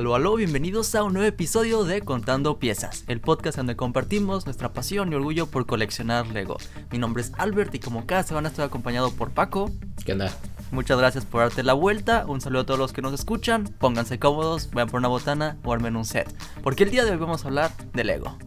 Aló, aló, bienvenidos a un nuevo episodio de Contando Piezas, el podcast donde compartimos nuestra pasión y orgullo por coleccionar Lego. Mi nombre es Albert y como cada semana estoy acompañado por Paco. ¿Qué onda? Muchas gracias por darte la vuelta, un saludo a todos los que nos escuchan, pónganse cómodos, vayan por una botana o armen un set, porque el día de hoy vamos a hablar de Lego.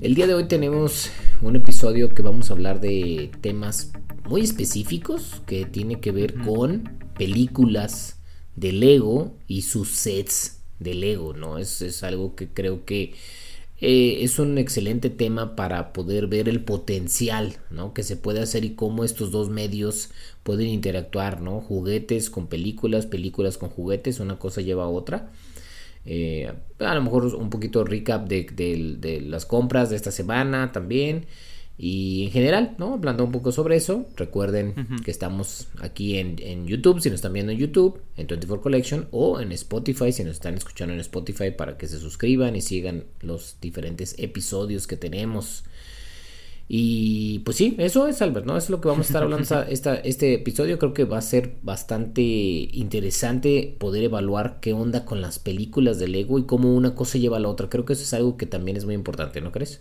El día de hoy tenemos un episodio que vamos a hablar de temas muy específicos que tiene que ver con películas de Lego y sus sets de Lego, ¿no? Es, es algo que creo que eh, es un excelente tema para poder ver el potencial, ¿no? Que se puede hacer y cómo estos dos medios pueden interactuar, ¿no? Juguetes con películas, películas con juguetes, una cosa lleva a otra. Eh, a lo mejor un poquito recap de, de, las compras de esta semana también. Y en general, ¿no? Hablando un poco sobre eso, recuerden que estamos aquí en, en, YouTube, si nos están viendo en YouTube, en 24 Collection, o en Spotify, si nos están escuchando en Spotify, para que se suscriban y sigan los diferentes episodios que tenemos. Y pues sí, eso es Albert, ¿no? Eso es lo que vamos a estar hablando esta, este episodio. Creo que va a ser bastante interesante poder evaluar qué onda con las películas de Lego y cómo una cosa lleva a la otra. Creo que eso es algo que también es muy importante, ¿no crees?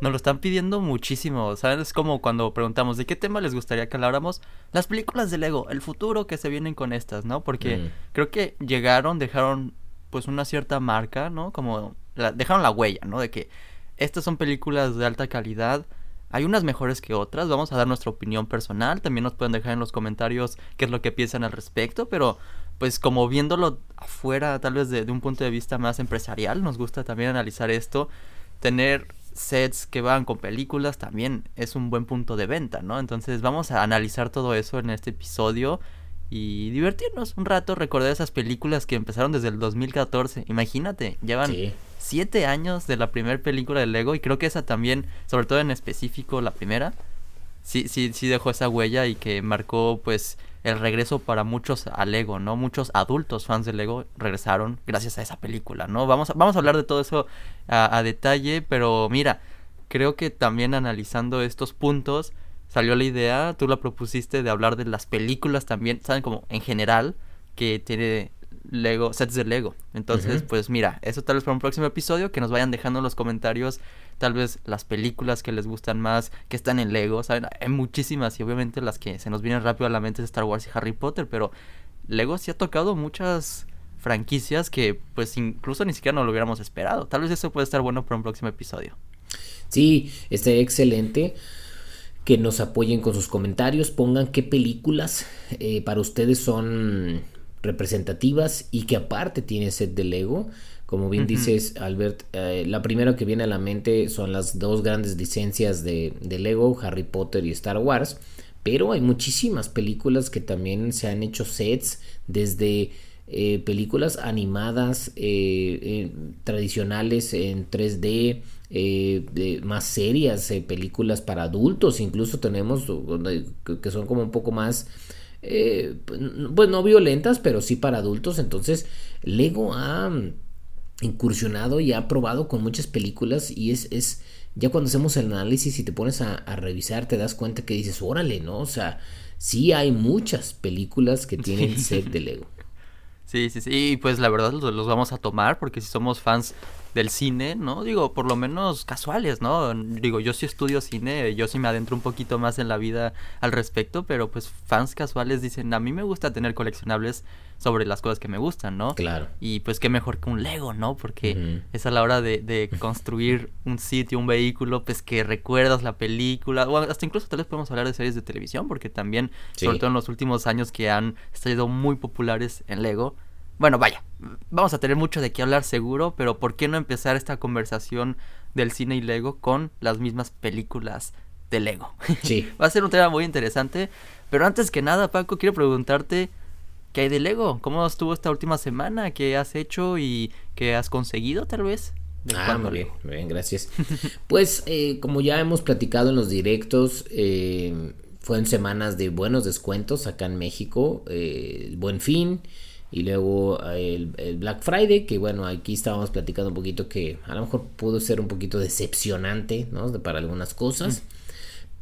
Nos lo están pidiendo muchísimo, ¿sabes? Es como cuando preguntamos de qué tema les gustaría que habláramos. Las películas de Lego, el futuro que se vienen con estas, ¿no? Porque creo que llegaron, dejaron pues una cierta marca, ¿no? Como dejaron la huella, ¿no? De que estas son películas de alta calidad. Hay unas mejores que otras, vamos a dar nuestra opinión personal, también nos pueden dejar en los comentarios qué es lo que piensan al respecto, pero pues como viéndolo afuera, tal vez de, de un punto de vista más empresarial, nos gusta también analizar esto, tener sets que van con películas también es un buen punto de venta, ¿no? Entonces vamos a analizar todo eso en este episodio y divertirnos un rato, recordar esas películas que empezaron desde el 2014. Imagínate, llevan siete años de la primera película de Lego y creo que esa también, sobre todo en específico la primera, sí, sí, sí dejó esa huella y que marcó pues el regreso para muchos a Lego, ¿no? Muchos adultos fans de Lego regresaron gracias a esa película, ¿no? Vamos a, vamos a hablar de todo eso a, detalle, pero mira, creo que también analizando estos puntos salió la idea, tú la propusiste de hablar de las películas también, ¿saben? Como en general, que tiene Lego, sets de Lego. Entonces, pues mira, eso tal vez para un próximo episodio, que nos vayan dejando en los comentarios tal vez las películas que les gustan más, que están en Lego, ¿saben? Hay muchísimas y obviamente las que se nos vienen rápido a la mente es Star Wars y Harry Potter, pero Lego sí ha tocado muchas franquicias que pues incluso ni siquiera nos lo hubiéramos esperado. Tal vez eso puede estar bueno para un próximo episodio. Sí, está excelente que nos apoyen con sus comentarios, pongan qué películas eh, para ustedes son representativas y que aparte tiene set de Lego. Como bien dices, Albert, eh, la primera que viene a la mente son las dos grandes licencias de, Lego, Harry Potter y Star Wars. Pero hay muchísimas películas que también se han hecho sets desde eh, películas animadas eh, tradicionales en 3D, de, más serias, películas para adultos, incluso tenemos que son como un poco más, pues no violentas, pero sí para adultos. Entonces, Lego ha incursionado y ha probado con muchas películas y es, es ya cuando hacemos el análisis y te pones a, revisar te das cuenta que dices, órale, ¿no? O sea, sí hay muchas películas que tienen set de Lego. Sí, sí, sí, y pues la verdad los, los vamos a tomar porque si somos fans del cine, ¿no? Digo, por lo menos casuales, ¿no? Digo, yo sí estudio cine, yo sí me adentro un poquito más en la vida al respecto, pero pues fans casuales dicen, a mí me gusta tener coleccionables sobre las cosas que me gustan, ¿no? Claro. Y pues qué mejor que un Lego, ¿no? Porque es a la hora de, de construir un sitio, un vehículo, pues que recuerdas la película, o hasta incluso tal vez podemos hablar de series de televisión, porque también, sobre todo en los últimos años que han estado muy populares en Lego, bueno, vaya, vamos a tener mucho de qué hablar seguro, pero ¿por qué no empezar esta conversación del cine y Lego con las mismas películas de Lego? Sí. Va a ser un tema muy interesante, pero antes que nada, Paco, quiero preguntarte qué hay de Lego, cómo estuvo esta última semana, qué has hecho y qué has conseguido tal vez. Ah, muy bien, muy bien, gracias. pues eh, como ya hemos platicado en los directos, eh, fueron semanas de buenos descuentos acá en México, eh, el buen fin y luego el, Black Friday, que bueno, aquí estábamos platicando un poquito que a lo mejor pudo ser un poquito decepcionante, ¿no? Para algunas cosas.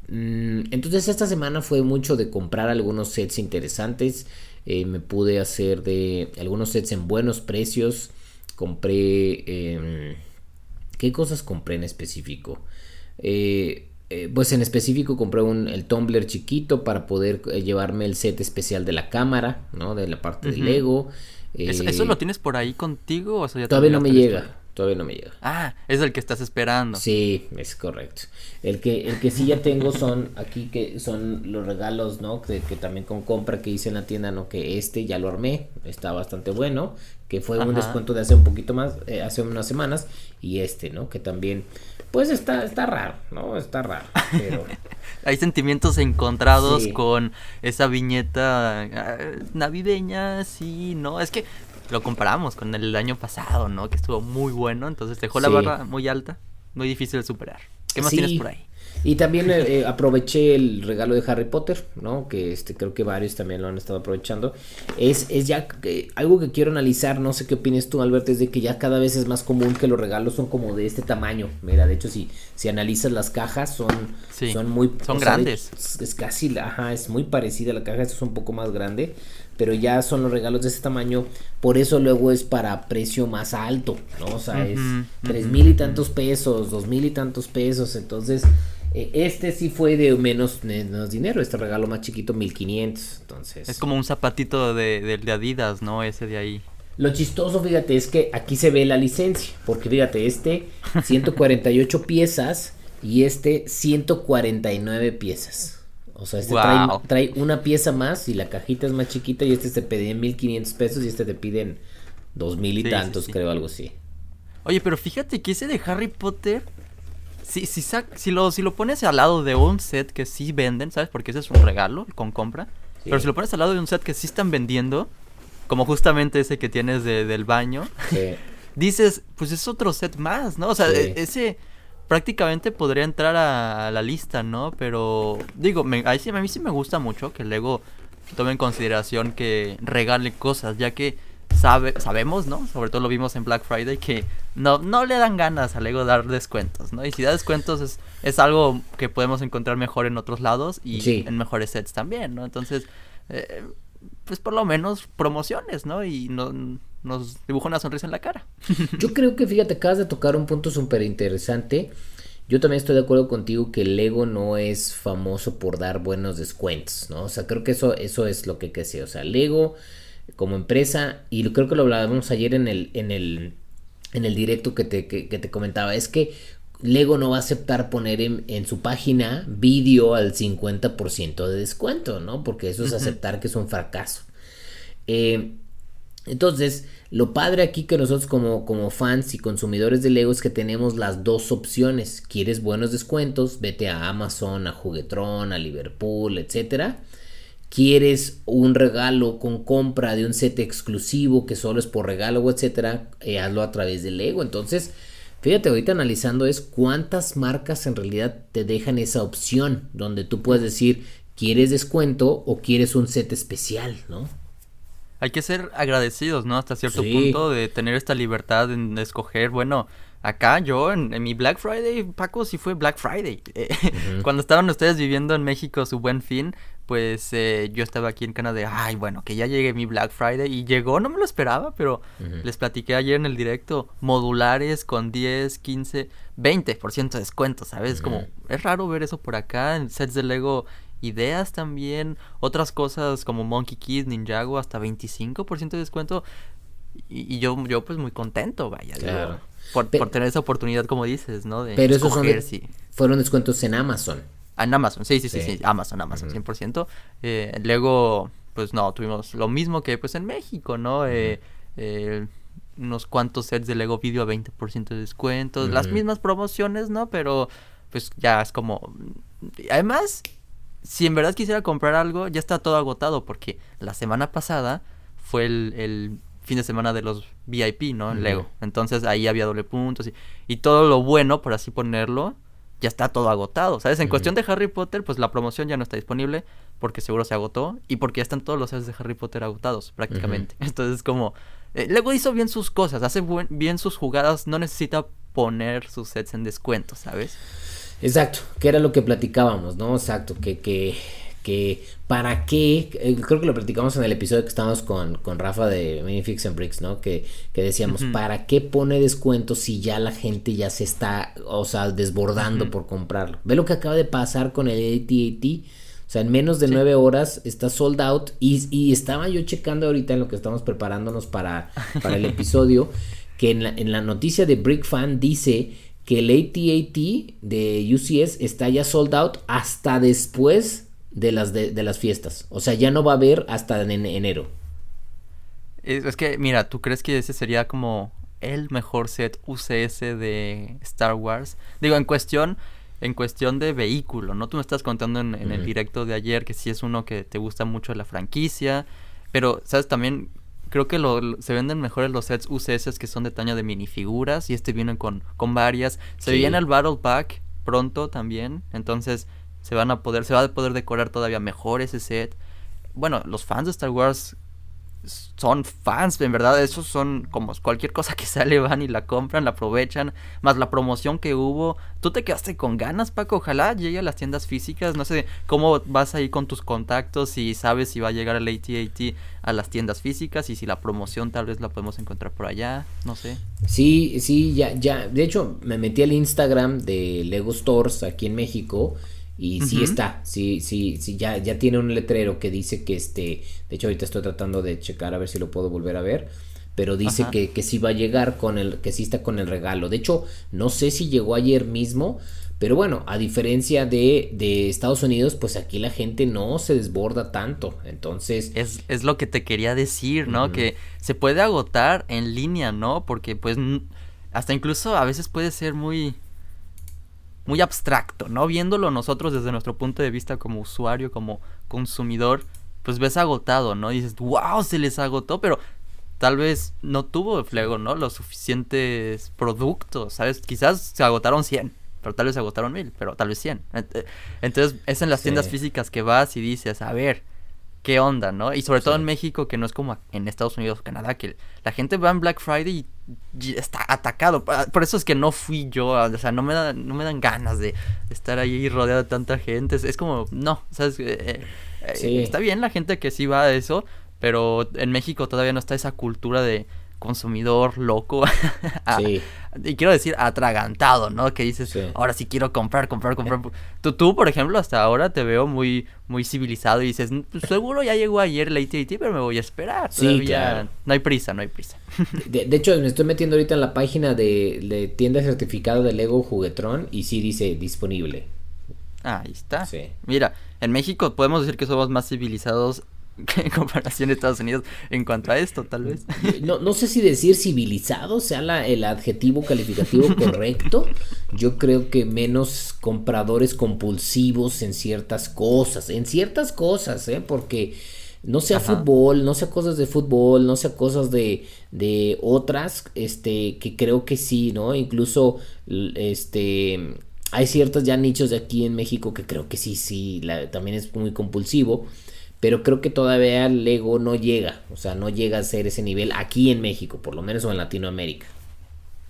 Mm, entonces esta semana fue mucho de comprar algunos sets interesantes. Eh, me pude hacer de algunos sets en buenos precios. Compré... Em, ¿Qué cosas compré en específico? Eh, eh, pues en específico compré un, el tumbler chiquito para poder llevarme el set especial de la cámara, ¿no? De la parte del Lego. ¿Eso, lo tienes por ahí contigo? O todavía no me llega. Todavía no me llega. Ah, es el que estás esperando. Sí, es correcto. El que, el que sí ya tengo son aquí que son los regalos, ¿no? Que, que también con compra que hice en la tienda, ¿no? Que este ya lo armé, está bastante bueno, que fue un descuento de hace un poquito más, eh, hace unas semanas, y este, ¿no? Que también, pues está, está raro, ¿no? Está raro, pero... Hay sentimientos encontrados con esa viñeta ah, navideña, sí, ¿no? Es que lo comparamos con el año pasado, ¿no? Que estuvo muy bueno, entonces dejó la barra muy alta, muy difícil de superar. ¿Qué más tienes por ahí? Y también eh, eh, aproveché el regalo de Harry Potter, ¿no? Que este creo que varios también lo han estado aprovechando. Es, es ya algo que quiero analizar, no sé qué opinas tú, Alberto, es de que ya cada vez es más común que los regalos son como de este tamaño. Mira, de hecho, si, si analizas las cajas, son, son muy... Son grandes. es, casi, ajá, es muy parecida a la caja, esto es un poco más grande pero ya son los regalos de ese tamaño, por eso luego es para precio más alto, ¿no? O sea, es tres mil y tantos pesos, dos mil y tantos pesos, entonces eh, este sí fue de menos, menos, dinero, este regalo más chiquito, 1500, entonces... Es como un zapatito de, de, Adidas, ¿no? Ese de ahí. Lo chistoso, fíjate, es que aquí se ve la licencia, porque fíjate, este 148 piezas y este 149 piezas. O sea, este trae, una pieza más y la cajita es más chiquita y este te pide 1500 pesos y este te piden dos mil y tantos, creo, algo así. Oye, pero fíjate que ese de Harry Potter, si, si, si, lo, si lo pones al lado de un set que sí venden, ¿sabes? Porque ese es un regalo con compra. Pero si lo pones al lado de un set que sí están vendiendo, como justamente ese que tienes del baño, dices, pues es otro set más, ¿no? O sea, e, ese prácticamente podría entrar a, la lista, ¿no? Pero digo, me, a, mí, a mí sí me gusta mucho que Lego tome en consideración que regale cosas, ya que sabe, sabemos, ¿no? Sobre todo lo vimos en Black Friday, que no, no le dan ganas a Lego dar descuentos, ¿no? Y si da descuentos es, es algo que podemos encontrar mejor en otros lados y en mejores sets también, ¿no? Entonces, eh, pues por lo menos promociones, ¿no? Y no, nos dibuja una sonrisa en la cara. Yo creo que, fíjate, acabas de tocar un punto súper interesante. Yo también estoy de acuerdo contigo que Lego no es famoso por dar buenos descuentos, ¿no? O sea, creo que eso, eso es lo que decir. O sea, Lego como empresa, y creo que lo hablábamos ayer en el, en el, en el directo que te, que, te comentaba, es que Lego no va a aceptar poner en, su página vídeo al 50% de descuento, ¿no? Porque eso es aceptar que es un fracaso. Eh, entonces, lo padre aquí que nosotros como, como fans y consumidores de Lego es que tenemos las dos opciones. ¿Quieres buenos descuentos? Vete a Amazon, a Juguetron, a Liverpool, etcétera. ¿Quieres un regalo con compra de un set exclusivo que solo es por regalo, etcétera? Eh, hazlo a través de Lego. Entonces, fíjate, ahorita analizando es cuántas marcas en realidad te dejan esa opción donde tú puedes decir, ¿quieres descuento o quieres un set especial, no? hay que ser agradecidos, ¿no? Hasta cierto punto de tener esta libertad en escoger, bueno, acá yo en, mi Black Friday, Paco, sí fue Black Friday. Eh, cuando estaban ustedes viviendo en México su buen fin, pues eh, yo estaba aquí en Canadá, ay, bueno, que ya llegue mi Black Friday y llegó, no me lo esperaba, pero les platiqué ayer en el directo, modulares con 10, 15, 20% de descuento, ¿sabes? Como, es raro ver eso por acá, en sets de Lego ideas también, otras cosas como Monkey Kid, Ninjago, hasta 25% de descuento. Y, yo, yo pues muy contento, vaya, por, tener esa oportunidad, como dices, ¿no? De pero esos fueron descuentos en Amazon. Ah, en Amazon, sí, sí, sí, sí, Amazon, Amazon, 100%. Eh, luego, pues no, tuvimos lo mismo que pues en México, ¿no? Eh, eh, unos cuantos sets de Lego Video a 20% de descuentos, las mismas promociones, ¿no? Pero pues ya es como... Además, si en verdad quisiera comprar algo, ya está todo agotado porque la semana pasada fue el, fin de semana de los VIP, ¿no? En Lego. Entonces ahí había doble puntos y, y, todo lo bueno, por así ponerlo, ya está todo agotado, ¿sabes? En cuestión de Harry Potter, pues la promoción ya no está disponible porque seguro se agotó y porque ya están todos los sets de Harry Potter agotados prácticamente. Entonces como... Eh, Lego hizo bien sus cosas, hace bien sus jugadas, no necesita poner sus sets en descuento, ¿sabes? Exacto, que era lo que platicábamos, ¿no? Exacto, que, que, que para qué, eh, creo que lo platicamos en el episodio que estábamos con, con Rafa de Minifix and Bricks, ¿no? Que, que decíamos, ¿para qué pone descuento si ya la gente ya se está, o sea, desbordando por comprarlo? Ve lo que acaba de pasar con el AT&T. O sea, en menos de nueve horas está sold out. Y, y, estaba yo checando ahorita en lo que estamos preparándonos para, para el episodio, que en la, en la noticia de Brick Fan dice que el AT&T de UCS está ya sold out hasta después de las, de, las fiestas. O sea, ya no va a haber hasta en enero. Es, que, mira, ¿tú crees que ese sería como el mejor set UCS de Star Wars? Digo, en cuestión, en cuestión de vehículo, ¿no? Tú me estás contando en, el directo de ayer que sí es uno que te gusta mucho la franquicia, pero, ¿sabes? También creo que lo, se venden mejores los sets UCS que son de tamaño de minifiguras y este viene con, con varias. Se viene el Battle Pack pronto también, entonces se van a poder, se va a poder decorar todavía mejor ese set. Bueno, los fans de Star Wars son fans, en verdad, esos son como cualquier cosa que sale, van y la compran, la aprovechan, más la promoción que hubo. Tú te quedaste con ganas, Paco, ojalá llegue a las tiendas físicas, no sé cómo vas ahí con tus contactos y sabes si va a llegar el AT-AT a las tiendas físicas y si la promoción tal vez la podemos encontrar por allá, no sé. Sí, sí, ya, ya, de hecho me metí al Instagram de Lego Stores aquí en México y sí está, sí, sí, sí, ya, ya tiene un letrero que dice que este, de hecho ahorita estoy tratando de checar a ver si lo puedo volver a ver, pero dice que, que sí va a llegar con el, que sí está con el regalo. De hecho, no sé si llegó ayer mismo, pero bueno, a diferencia de, de Estados Unidos, pues aquí la gente no se desborda tanto. Entonces. Es, es lo que te quería decir, ¿no? Que se puede agotar en línea, ¿no? Porque pues hasta incluso a veces puede ser muy muy abstracto, ¿no? Viéndolo nosotros desde nuestro punto de vista como usuario, como consumidor, pues ves agotado, ¿no? Y dices, wow, se les agotó, pero tal vez no tuvo Flego, ¿no? Los suficientes productos, ¿sabes? Quizás se agotaron 100, pero tal vez se agotaron 1000, pero tal vez 100. Entonces es en las tiendas físicas que vas y dices, a ver, ¿qué onda, no? Y sobre todo en México, que no es como en Estados Unidos o Canadá, que la gente va en Black Friday y está atacado. Por eso es que no fui yo, o sea, no me, da, no me dan ganas de estar ahí rodeado de tanta gente. Es, como, no, ¿sabes? Eh, eh, está bien la gente que sí va a eso, pero en México todavía no está esa cultura de consumidor loco. sí. Y quiero decir atragantado, ¿no? Que dices, ahora sí quiero comprar, comprar, comprar. Tú, tú, por ejemplo, hasta ahora te veo muy, muy civilizado y dices, pues, seguro ya llegó ayer el AT&T, pero me voy a esperar. Sí, claro. No hay prisa, no hay prisa. De, hecho, me estoy metiendo ahorita en la página de, de tienda certificada de Lego Juguetrón y sí dice disponible. ahí está. Sí. Mira, en México podemos decir que somos más civilizados en comparación a Estados Unidos en cuanto a esto, tal vez. No, no sé si decir civilizado sea la, el adjetivo calificativo correcto. Yo creo que menos compradores compulsivos en ciertas cosas, en ciertas cosas, ¿eh? Porque no sea fútbol, no sea cosas de fútbol, no sea cosas de, de otras, este, que creo que sí, ¿no? Incluso, este, hay ciertos ya nichos de aquí en México que creo que sí, sí, también es muy compulsivo pero creo que todavía el Lego no llega, o sea, no llega a ser ese nivel aquí en México, por lo menos o en Latinoamérica.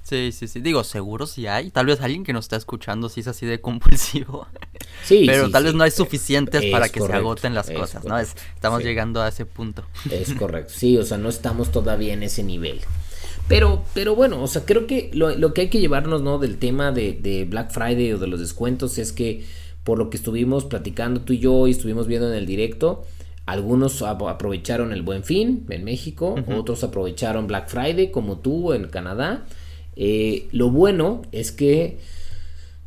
Sí, sí, sí, digo, seguro si hay, tal vez alguien que nos está escuchando si es así de compulsivo. Sí, pero tal vez no hay suficientes para que se agoten las cosas, ¿no? estamos llegando a ese punto. Es correcto, sí, o sea, no estamos todavía en ese nivel. Pero, pero bueno, o sea, creo que lo, que hay que llevarnos, ¿no? Del tema de, de Black Friday o de los descuentos es que por lo que estuvimos platicando tú y yo y estuvimos viendo en el directo, algunos aprovecharon el buen fin en México, otros aprovecharon Black Friday como tú en Canadá. Eh, lo bueno es que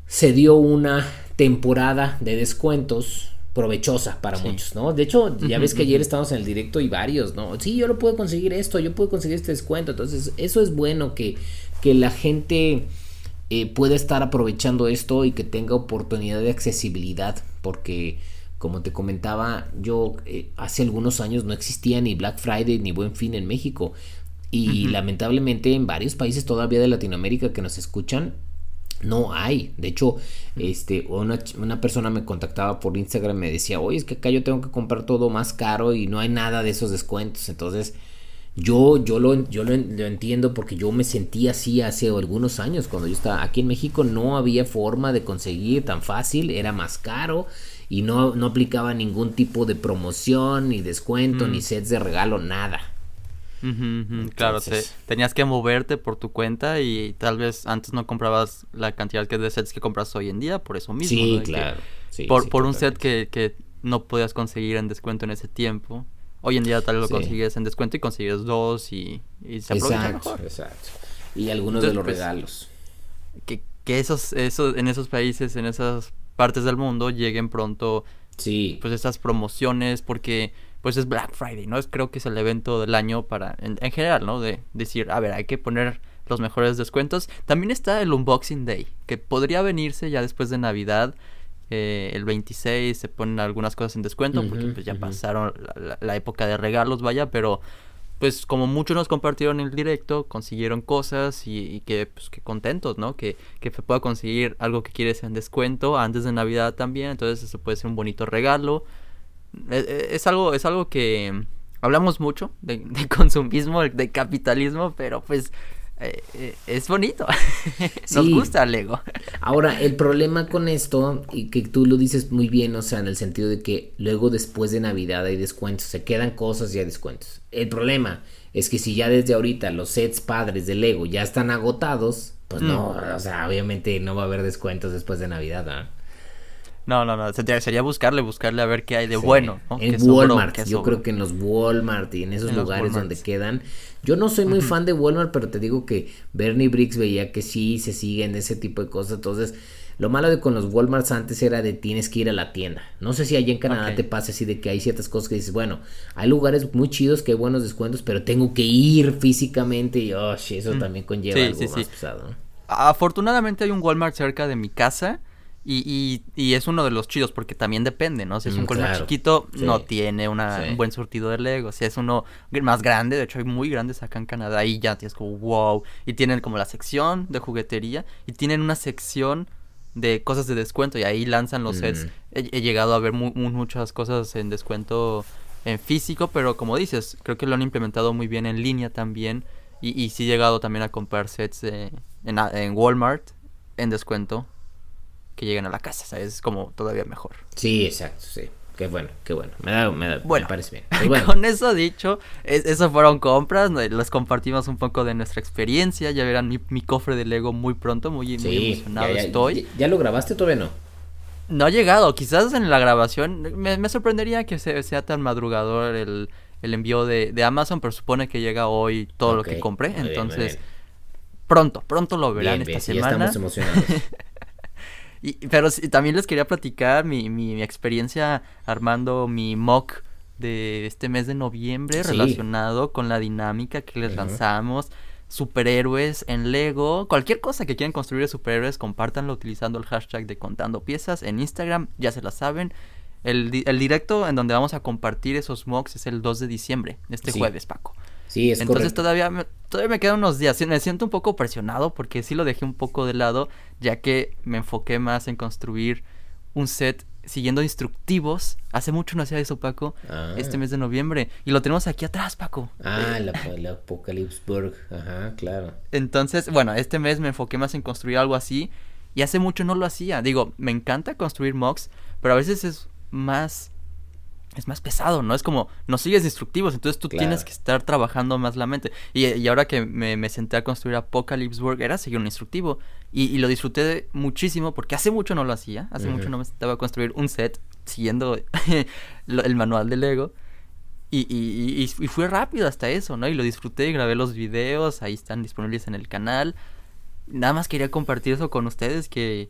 se dio una temporada de descuentos provechosa para muchos, ¿no? De hecho, ya ves que ayer estábamos en el directo y varios, ¿no? Sí, yo lo puedo conseguir esto, yo puedo conseguir este descuento. Entonces, eso es bueno que, que la gente eh, pueda estar aprovechando esto y que tenga oportunidad de accesibilidad, porque como te comentaba, yo eh, hace algunos años no existía ni Black Friday ni Buen Fin en México. Y lamentablemente en varios países todavía de Latinoamérica que nos escuchan, no hay. De hecho, este, una, una, persona me contactaba por Instagram y me decía, oye, es que acá yo tengo que comprar todo más caro y no hay nada de esos descuentos. Entonces, yo, yo, lo, yo lo, entiendo porque yo me sentí así hace algunos años. Cuando yo estaba aquí en México no había forma de conseguir tan fácil, era más caro y no, no aplicaba ningún tipo de promoción, ni descuento, ni mm. sets de regalo, nada. claro, tenías que moverte por tu cuenta y tal vez antes no comprabas la cantidad de sets que compras hoy en día, por eso mismo. Sí, claro. por por un set que, que no podías conseguir en descuento en ese tiempo. Hoy en día tal vez lo consigues en descuento y consigues dos y, se aprovecha exacto, Exacto. Y algunos de los pues, regalos. Que, que esos, esos, en esos países, en esas partes del mundo lleguen pronto. Sí. Pues estas promociones porque pues es Black Friday, ¿no? Es creo que es el evento del año para en, en general, ¿no? De decir, a ver, hay que poner los mejores descuentos. También está el Unboxing Day, que podría venirse ya después de Navidad eh, el 26 se ponen algunas cosas en descuento porque pues ya pasaron la, época de regalos, vaya, pero pues como muchos nos compartieron el directo, consiguieron cosas y, que, pues, que contentos, ¿no? Que, que pueda conseguir algo que quieres en descuento antes de Navidad también, entonces eso puede ser un bonito regalo. E, e, es, algo, es algo que hablamos mucho de, de consumismo, de capitalismo, pero pues es bonito. Nos gusta Lego. Ahora, el problema con esto, y que tú lo dices muy bien, o sea, en el sentido de que luego después de Navidad hay descuentos, se quedan cosas y hay descuentos. El problema es que si ya desde ahorita los sets padres de Lego ya están agotados, pues no, mm. o sea, obviamente no va a haber descuentos después de Navidad, ¿ah? No, no, no. Sería buscarle, buscarle a ver qué hay de bueno. En Walmart. yo creo que en los Walmart y en esos lugares donde quedan. Yo no soy muy fan de Walmart, pero te digo que Bernie Briggs veía que sí se siguen ese tipo de cosas. Entonces, lo malo de con los Walmarts antes era de tienes que ir a la tienda. No sé si allá en Canadá te pasa así de que hay ciertas cosas que dices, bueno, hay lugares muy chidos que hay buenos descuentos, pero tengo que ir físicamente y oh, eso también conlleva algo más pesado. Afortunadamente hay un Walmart cerca de mi casa y, y, y, es uno de los chidos porque también depende, ¿no? Si es un mm, chiquito, no tiene una, un buen surtido de Lego. Si es uno más grande, de hecho hay muy grandes acá en Canadá, y ya tienes como wow. Y tienen como la sección de juguetería y tienen una sección de cosas de descuento y ahí lanzan los sets. Mm. He, llegado a ver muchas cosas en descuento en físico, pero como dices, creo que lo han implementado muy bien en línea también. Y, y sí he llegado también a comprar sets en, en Walmart en descuento que lleguen a la casa, ¿sabes? Es como todavía mejor. Sí, exacto, sí. Qué bueno, qué bueno. Me, da, me, bueno, parece bien. Pues con eso dicho, eso fueron compras. Les compartimos un poco de nuestra experiencia. Ya verán mi, cofre de Lego muy pronto. Muy, emocionado estoy. Ya, lo grabaste todavía no? No ha llegado. Quizás en la grabación. Me, sorprendería que sea tan madrugador el, envío de, Amazon, pero supone que llega hoy todo lo que compré. Entonces, pronto, pronto lo verán esta semana. Ya estamos emocionados. Y, pero también les quería platicar mi, mi, experiencia armando mi mock de este mes de noviembre relacionado con la dinámica que les lanzamos. Superhéroes en Lego. Cualquier cosa que quieran construir de superhéroes, compártanlo utilizando el hashtag de contando piezas en Instagram, ya se la saben. El, el directo en donde vamos a compartir esos mocks es el 2 de diciembre, este jueves, Paco. Sí, es Entonces todavía me, todavía me quedan unos días. Me siento un poco presionado porque sí lo dejé un poco de lado, ya que me enfoqué más en construir un set siguiendo instructivos. Hace mucho no hacía eso, Paco. Ah. Este mes de noviembre. Y lo tenemos aquí atrás, Paco. Ah, la, la Apocalypseburg. Ajá, claro. Entonces, bueno, este mes me enfoqué más en construir algo así. Y hace mucho no lo hacía. Digo, me encanta construir mocks, pero a veces es más es más pesado, ¿no? Es como, no sigues instructivos, entonces tú tienes que estar trabajando más la mente. Y, ahora que me, senté a construir Apocalypse Work, era seguir un instructivo. Y, lo disfruté muchísimo porque hace mucho no lo hacía. Hace mucho no me sentaba a construir un set siguiendo el manual de Lego. Y, y, y, fue rápido hasta eso, ¿no? Y lo disfruté, grabé los videos, ahí están disponibles en el canal. Nada más quería compartir eso con ustedes que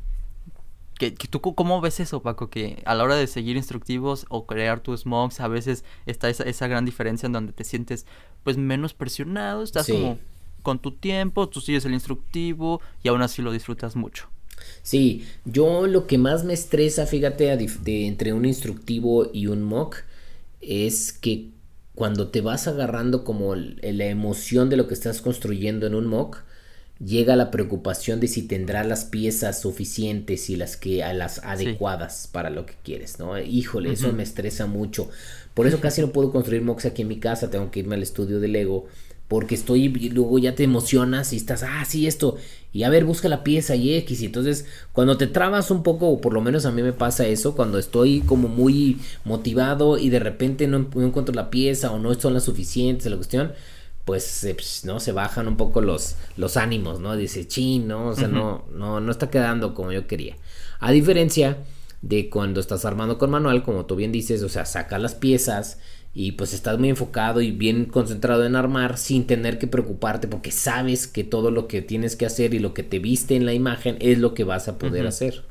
¿Tú cómo ves eso, Paco? Que a la hora de seguir instructivos o crear tus mocks, a veces está esa, esa gran diferencia en donde te sientes pues menos presionado, estás como con tu tiempo, tú sigues el instructivo y aún así lo disfrutas mucho. Sí, yo lo que más me estresa, fíjate, de, entre un instructivo y un mock, es que cuando te vas agarrando como la emoción de lo que estás construyendo en un mock, llega la preocupación de si tendrá las piezas suficientes y las que a las adecuadas para lo que quieres, ¿no? Híjole, eso me estresa mucho. Por eso casi no puedo construir mocks aquí en mi casa, tengo que irme al estudio de Lego porque estoy, luego ya te emocionas y estás, ah, sí, esto, y a ver, busca la pieza y X, y entonces cuando te trabas un poco, o por lo menos a mí me pasa eso, cuando estoy como muy motivado y de repente no, encuentro la pieza o no son las suficientes, la cuestión, pues, pues, no se bajan un poco los, los ánimos, ¿no? Dice, chin, ¿no? O sea, no, no, no está quedando como yo quería. A diferencia de cuando estás armando con manual, como tú bien dices, o sea, saca las piezas, y pues estás muy enfocado y bien concentrado en armar sin tener que preocuparte porque sabes que todo lo que tienes que hacer y lo que te viste en la imagen es lo que vas a poder hacer.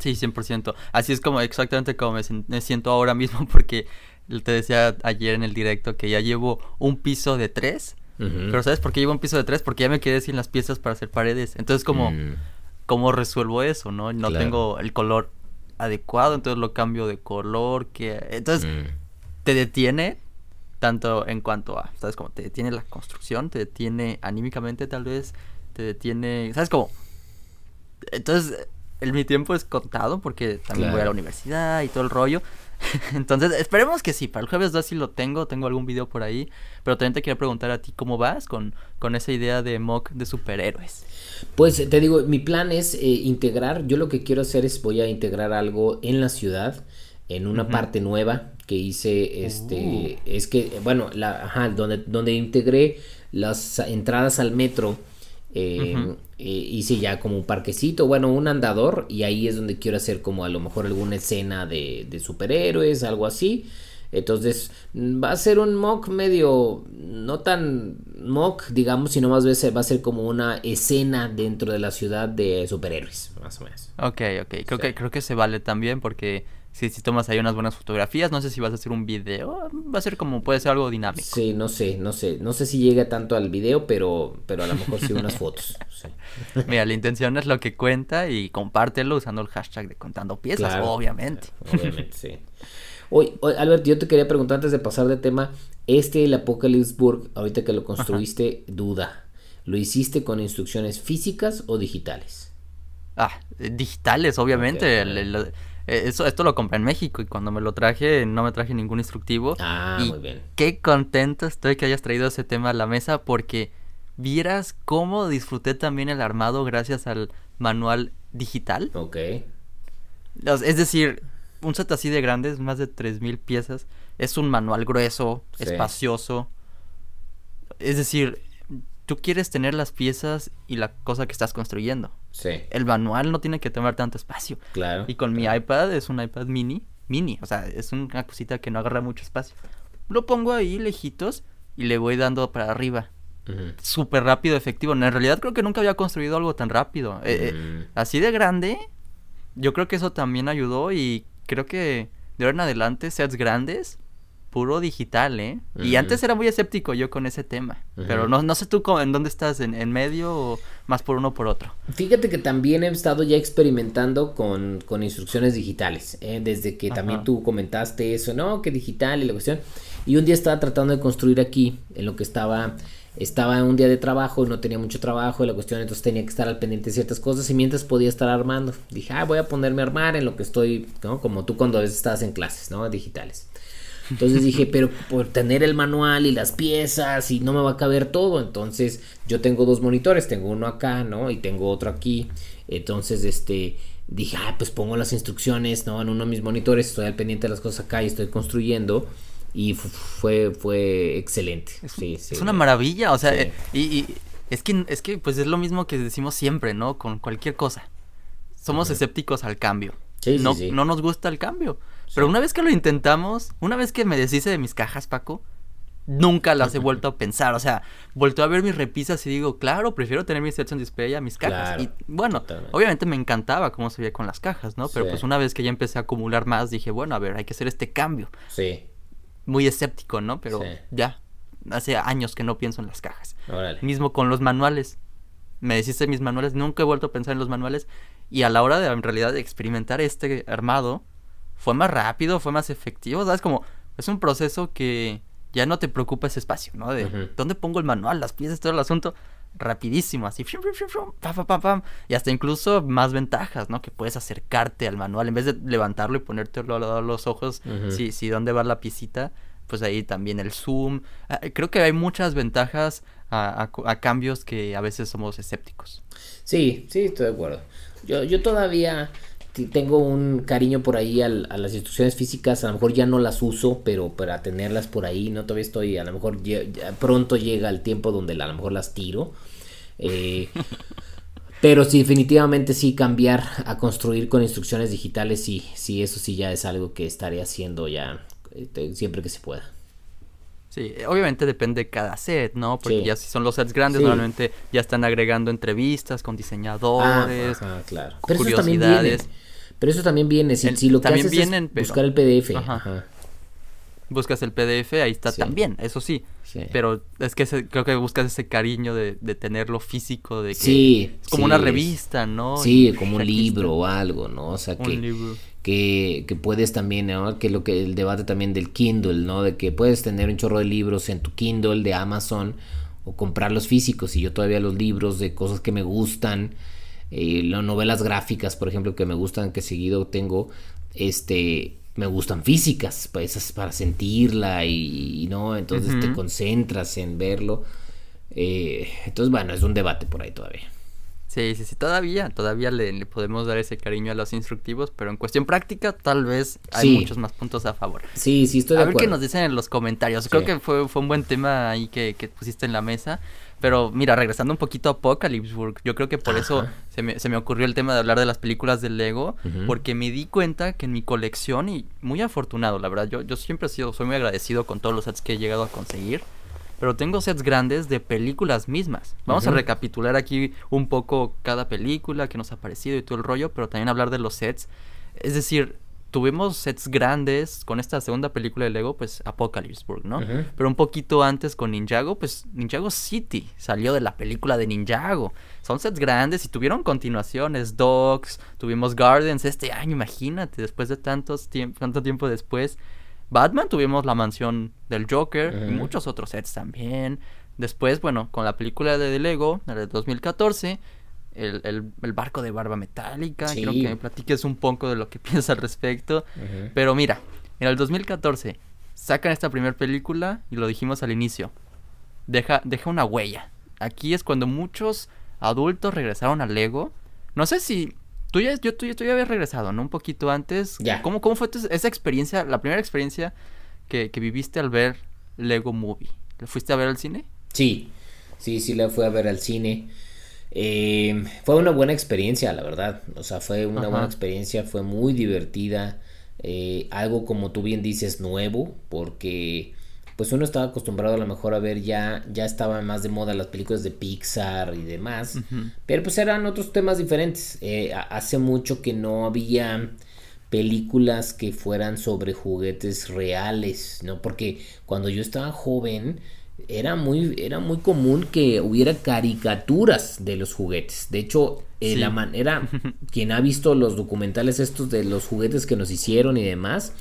Sí, 100%. Así es como exactamente como me, siento ahora mismo porque te decía ayer en el directo que ya llevo un piso de tres. Pero ¿sabes por qué llevo un piso de tres? Porque ya me quedé sin las piezas para hacer paredes. Entonces como, mm. ¿cómo resuelvo eso? No, no tengo el color adecuado, entonces lo cambio de color. que Entonces... Mm te detiene tanto en cuanto a, ¿sabes? Como te detiene la construcción, te detiene anímicamente tal vez, te detiene, ¿sabes? Como... Entonces, el, mi tiempo es contado porque también voy a la universidad y todo el rollo. Entonces, esperemos que sí, para el jueves 2 sí lo tengo, tengo algún video por ahí, pero también te quería preguntar a ti cómo vas con, con esa idea de mock de superhéroes. Pues te digo, mi plan es eh, integrar, yo lo que quiero hacer es voy a integrar algo en la ciudad, en una parte nueva, que hice, este, oh. es que, bueno, la, ajá, donde, donde integré las entradas al metro, eh, eh, hice ya como un parquecito, bueno, un andador, y ahí es donde quiero hacer como a lo mejor alguna escena de, de superhéroes, algo así. Entonces va a ser un mock medio, no tan mock, digamos, sino más veces va a ser como una escena dentro de la ciudad de superhéroes, más o menos. Ok, ok, creo, que, creo que se vale también porque si, si tomas ahí unas buenas fotografías, no sé si vas a hacer un video, va a ser como, puede ser algo dinámico. Sí, no sé, no sé, no sé si llega tanto al video, pero, pero a lo mejor sí unas fotos. Mira, la intención es lo que cuenta y compártelo usando el hashtag de contando piezas, obviamente. obviamente, sí. Oye, Albert, yo te quería preguntar antes de pasar de tema, este, el Apocalypse Burg, ahorita que lo construiste, duda, ¿lo hiciste con instrucciones físicas o digitales? Ah, digitales, obviamente. el, eh, eso, esto lo compré en México y cuando me lo traje no me traje ningún instructivo. Ah, y muy bien. Qué contento estoy que hayas traído ese tema a la mesa porque vieras cómo disfruté también el armado gracias al manual digital. Ok. Es decir, un set así de grande, más de 3000 piezas, es un manual grueso, espacioso. Es decir, tú quieres tener las piezas y la cosa que estás construyendo. Sí. El manual no tiene que tomar tanto espacio. Claro. Y con mi iPad es un iPad mini, mini, o sea, es una cosita que no agarra mucho espacio. Lo pongo ahí lejitos y le voy dando para arriba. Súper rápido, efectivo. En realidad creo que nunca había construido algo tan rápido. Eh, eh, así de grande, yo creo que eso también ayudó y creo que de ahora en adelante, sets grandes, puro digital, ¿eh? Y antes era muy escéptico yo con ese tema. Pero no, no sé tú en dónde estás, en, en, medio o más por uno o por otro. Fíjate que también he estado ya experimentando con, con instrucciones digitales. ¿eh? Desde que también tú comentaste eso, ¿no? Que digital y la cuestión. Y un día estaba tratando de construir aquí, en lo que estaba estaba en un día de trabajo y no tenía mucho trabajo y la cuestión entonces tenía que estar al pendiente de ciertas cosas y mientras podía estar armando. Dije, ah, voy a ponerme a armar en lo que estoy, ¿no? Como tú cuando a veces estás en clases, ¿no? Digitales. Entonces dije, pero por tener el manual y las piezas y no me va a caber todo. Entonces yo tengo dos monitores, tengo uno acá, ¿no? Y tengo otro aquí. Entonces, este, dije, ah, pues pongo las instrucciones, ¿no? En uno de mis monitores, estoy al pendiente de las cosas acá y estoy construyendo. Y fue, fue excelente. Es, sí, es una maravilla, o sea, y, es que, es que pues es lo mismo que decimos siempre, ¿no? Con cualquier cosa. Somos escépticos al cambio. no, no nos gusta el cambio. Pero una vez que lo intentamos, una vez que me deshice de mis cajas, Paco, nunca las he vuelto a pensar. O sea, vuelto a ver mis repisas y digo, claro, prefiero tener mis sets en display a mis cajas. y bueno, obviamente me encantaba cómo se veía con las cajas, ¿no? Pero pues una vez que ya empecé a acumular más, dije, bueno, a ver, hay que hacer este cambio. Sí. Muy escéptico, ¿no? Pero ya, hace años que no pienso en las cajas. Mismo con los manuales. Me deshice de mis manuales, nunca he vuelto a pensar en los manuales. Y a la hora de en realidad experimentar este armado, fue más rápido, fue más efectivo, ¿sabes? Como es un proceso que ya no te preocupa ese espacio, ¿no? De dónde pongo el manual, las piezas, todo el asunto, rapidísimo, así, y hasta incluso más ventajas, ¿no? Que puedes acercarte al manual, en vez de levantarlo y ponerte a los ojos, si, si dónde va la piecita, pues ahí también el zoom. Ah, creo que hay muchas ventajas a, cambios que a veces somos escépticos. Sí, sí, estoy de acuerdo. Yo, yo todavía tengo un cariño por ahí a las instrucciones físicas, a lo mejor ya no las uso, pero para tenerlas por ahí, no todavía estoy, a lo mejor pronto llega el tiempo donde a lo mejor las tiro. Eh, pero sí, definitivamente sí, cambiar a construir con instrucciones digitales, sí, sí, eso sí ya es algo que estaré haciendo ya este, siempre que se pueda. Sí, obviamente depende de cada set, ¿no? Porque ya si son los sets grandes, normalmente ya están agregando entrevistas con diseñadores, ah, claro. Pero curiosidades. Eso pero eso también viene, si, lo que haces es buscar el PDF. Buscas el PDF, ahí está también, eso sí. Pero es que creo que buscas ese cariño de, tenerlo físico, de que es como una revista, ¿no? Sí, como un libro o algo, ¿no? O sea, que, que, que, puedes también, ¿no? Que lo que el debate también del Kindle, ¿no? De que puedes tener un chorro de libros en tu Kindle de Amazon o comprarlos físicos y yo todavía los libros de cosas que me gustan eh, las novelas gráficas, por ejemplo, que me gustan, que seguido tengo, este, me gustan físicas, pues, para sentirla y, no, entonces te concentras en verlo. Eh, entonces, bueno, es un debate por ahí todavía. Sí, sí, sí, todavía, todavía le, podemos dar ese cariño a los instructivos, pero en cuestión práctica tal vez hay muchos más puntos a favor. Sí, sí, estoy de a ver qué nos dicen en los comentarios. Creo que fue, fue un buen tema ahí que, que pusiste en la mesa. Pero mira, regresando un poquito a Apocalypse yo creo que por eso se me, se me, ocurrió el tema de hablar de las películas de Lego, porque me di cuenta que en mi colección, y muy afortunado, la verdad, yo, yo siempre he sido, soy muy agradecido con todos los sets que he llegado a conseguir, pero tengo sets grandes de películas mismas. Vamos a recapitular aquí un poco cada película que nos ha parecido y todo el rollo, pero también hablar de los sets. Es decir, tuvimos sets grandes con esta segunda película de Lego, pues Apocalypse ¿no? Pero un poquito antes con Ninjago, pues Ninjago City salió de la película de Ninjago. Son sets grandes y tuvieron continuaciones, Dogs, tuvimos Gardens este año, imagínate, después de tantos tiempo, tanto tiempo después. Batman tuvimos la mansión del Joker y muchos otros sets también. Después, bueno, con la película de Lego, la de 2014, el, el, barco de barba metálica. Quiero que me platiques un poco de lo que piensas al respecto. Pero mira, en el 2014 sacan esta primera película y lo dijimos al inicio. Deja, deja una huella. Aquí es cuando muchos adultos regresaron al Lego. No sé si tú ya, yo, tú, ya habías regresado, ¿no? Un poquito antes. ¿Cómo, ¿Cómo, fue esa experiencia, la primera experiencia que, que viviste al ver Lego Movie? ¿Le fuiste a ver al cine? Sí, sí, sí la fui a ver al cine. Eh, fue una buena experiencia, la verdad. O sea, fue una buena experiencia, fue muy divertida. Eh, algo como tú bien dices, nuevo, porque pues uno estaba acostumbrado a lo mejor a ver ya, ya estaban más de moda las películas de Pixar y demás, pero pues eran otros temas diferentes. Eh, hace mucho que no había películas que fueran sobre juguetes reales, ¿no? Porque cuando yo estaba joven, era muy, era muy común que hubiera caricaturas de los juguetes. De hecho, eh, la manera, quien ha visto los documentales estos de los juguetes que nos hicieron y demás,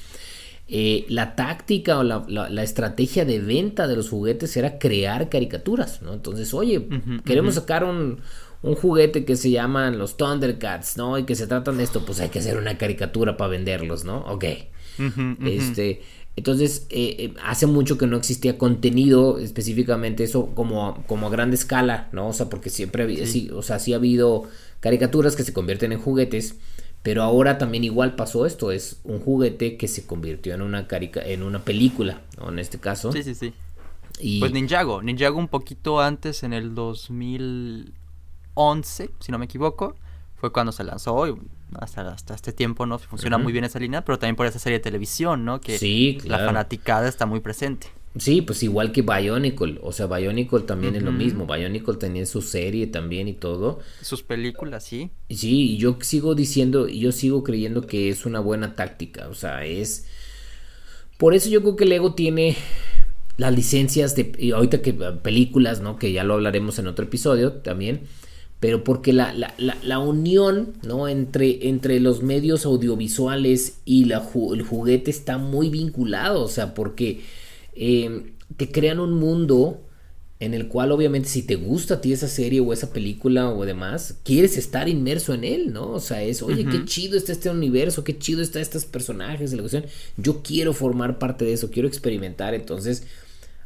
eh, la táctica o la, estrategia de venta de los juguetes era crear caricaturas, ¿no? Entonces, oye, queremos sacar un, un juguete que se llaman los Thundercats, ¿no? Y que se tratan de esto, pues hay que hacer una caricatura para venderlos, ¿no? Ok. este entonces, eh, eh, hace mucho que no existía contenido específicamente eso como, como a gran escala, ¿no? O sea, porque siempre había, sí. o sea, sí ha habido caricaturas que se convierten en juguetes, pero ahora también igual pasó esto, es un juguete que se convirtió en una carica en una película, ¿no? En este caso. Sí, sí, sí. Y... Pues Ninjago, Ninjago un poquito antes, en el 2011, si no me equivoco, fue cuando se lanzó y hasta, hasta este tiempo no funciona muy bien esa línea, pero también por esa serie de televisión, ¿no? Que sí, la fanaticada está muy presente. Sí, pues igual que Bionicle, o sea, Bionicle también es lo mismo, Bionicle tenía su serie también y todo. Sus películas, sí. Sí, y yo sigo diciendo, yo sigo creyendo que es una buena táctica, o sea, es... Por eso yo creo que Lego tiene las licencias de... Y ahorita que películas, ¿no? Que ya lo hablaremos en otro episodio también pero porque la, la, unión ¿no? entre, entre los medios audiovisuales y la, el juguete está muy vinculado, o sea, porque eh, te crean un mundo en el cual obviamente si te gusta a ti esa serie o esa película o demás, quieres estar inmerso en él, ¿no? O sea, es, oye, qué chido está este universo, qué chido está estos personajes, la cuestión, yo quiero formar parte de eso, quiero experimentar, entonces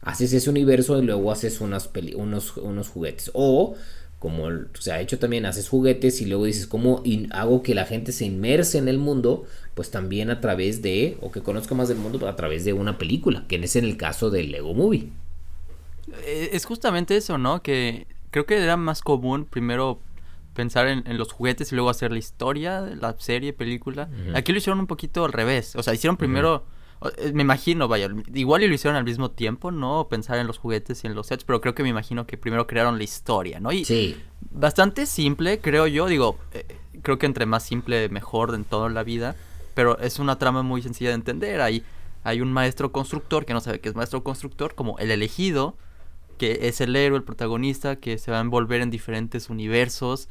haces ese universo y luego haces unas unos, unos juguetes. O como se ha hecho también, haces juguetes y luego dices, ¿cómo hago que la gente se inmerse en el mundo? Pues también a través de, o que conozca más del mundo, a través de una película, que es en el caso del Lego Movie. Eh, es justamente eso, ¿no? Que creo que era más común primero pensar en, los juguetes y luego hacer la historia, la serie, película. Aquí lo hicieron un poquito al revés. O sea, hicieron primero... me imagino, vaya, igual y lo hicieron al mismo tiempo, ¿no? Pensar en los juguetes y en los sets, pero creo que me imagino que primero crearon la historia, ¿no? Y sí. bastante simple, creo yo, digo, eh, creo que entre más simple mejor en toda la vida, pero es una trama muy sencilla de entender. Hay, hay un maestro constructor que no sabe qué es maestro constructor, como el elegido, que es el héroe, el protagonista, que se va a envolver en diferentes universos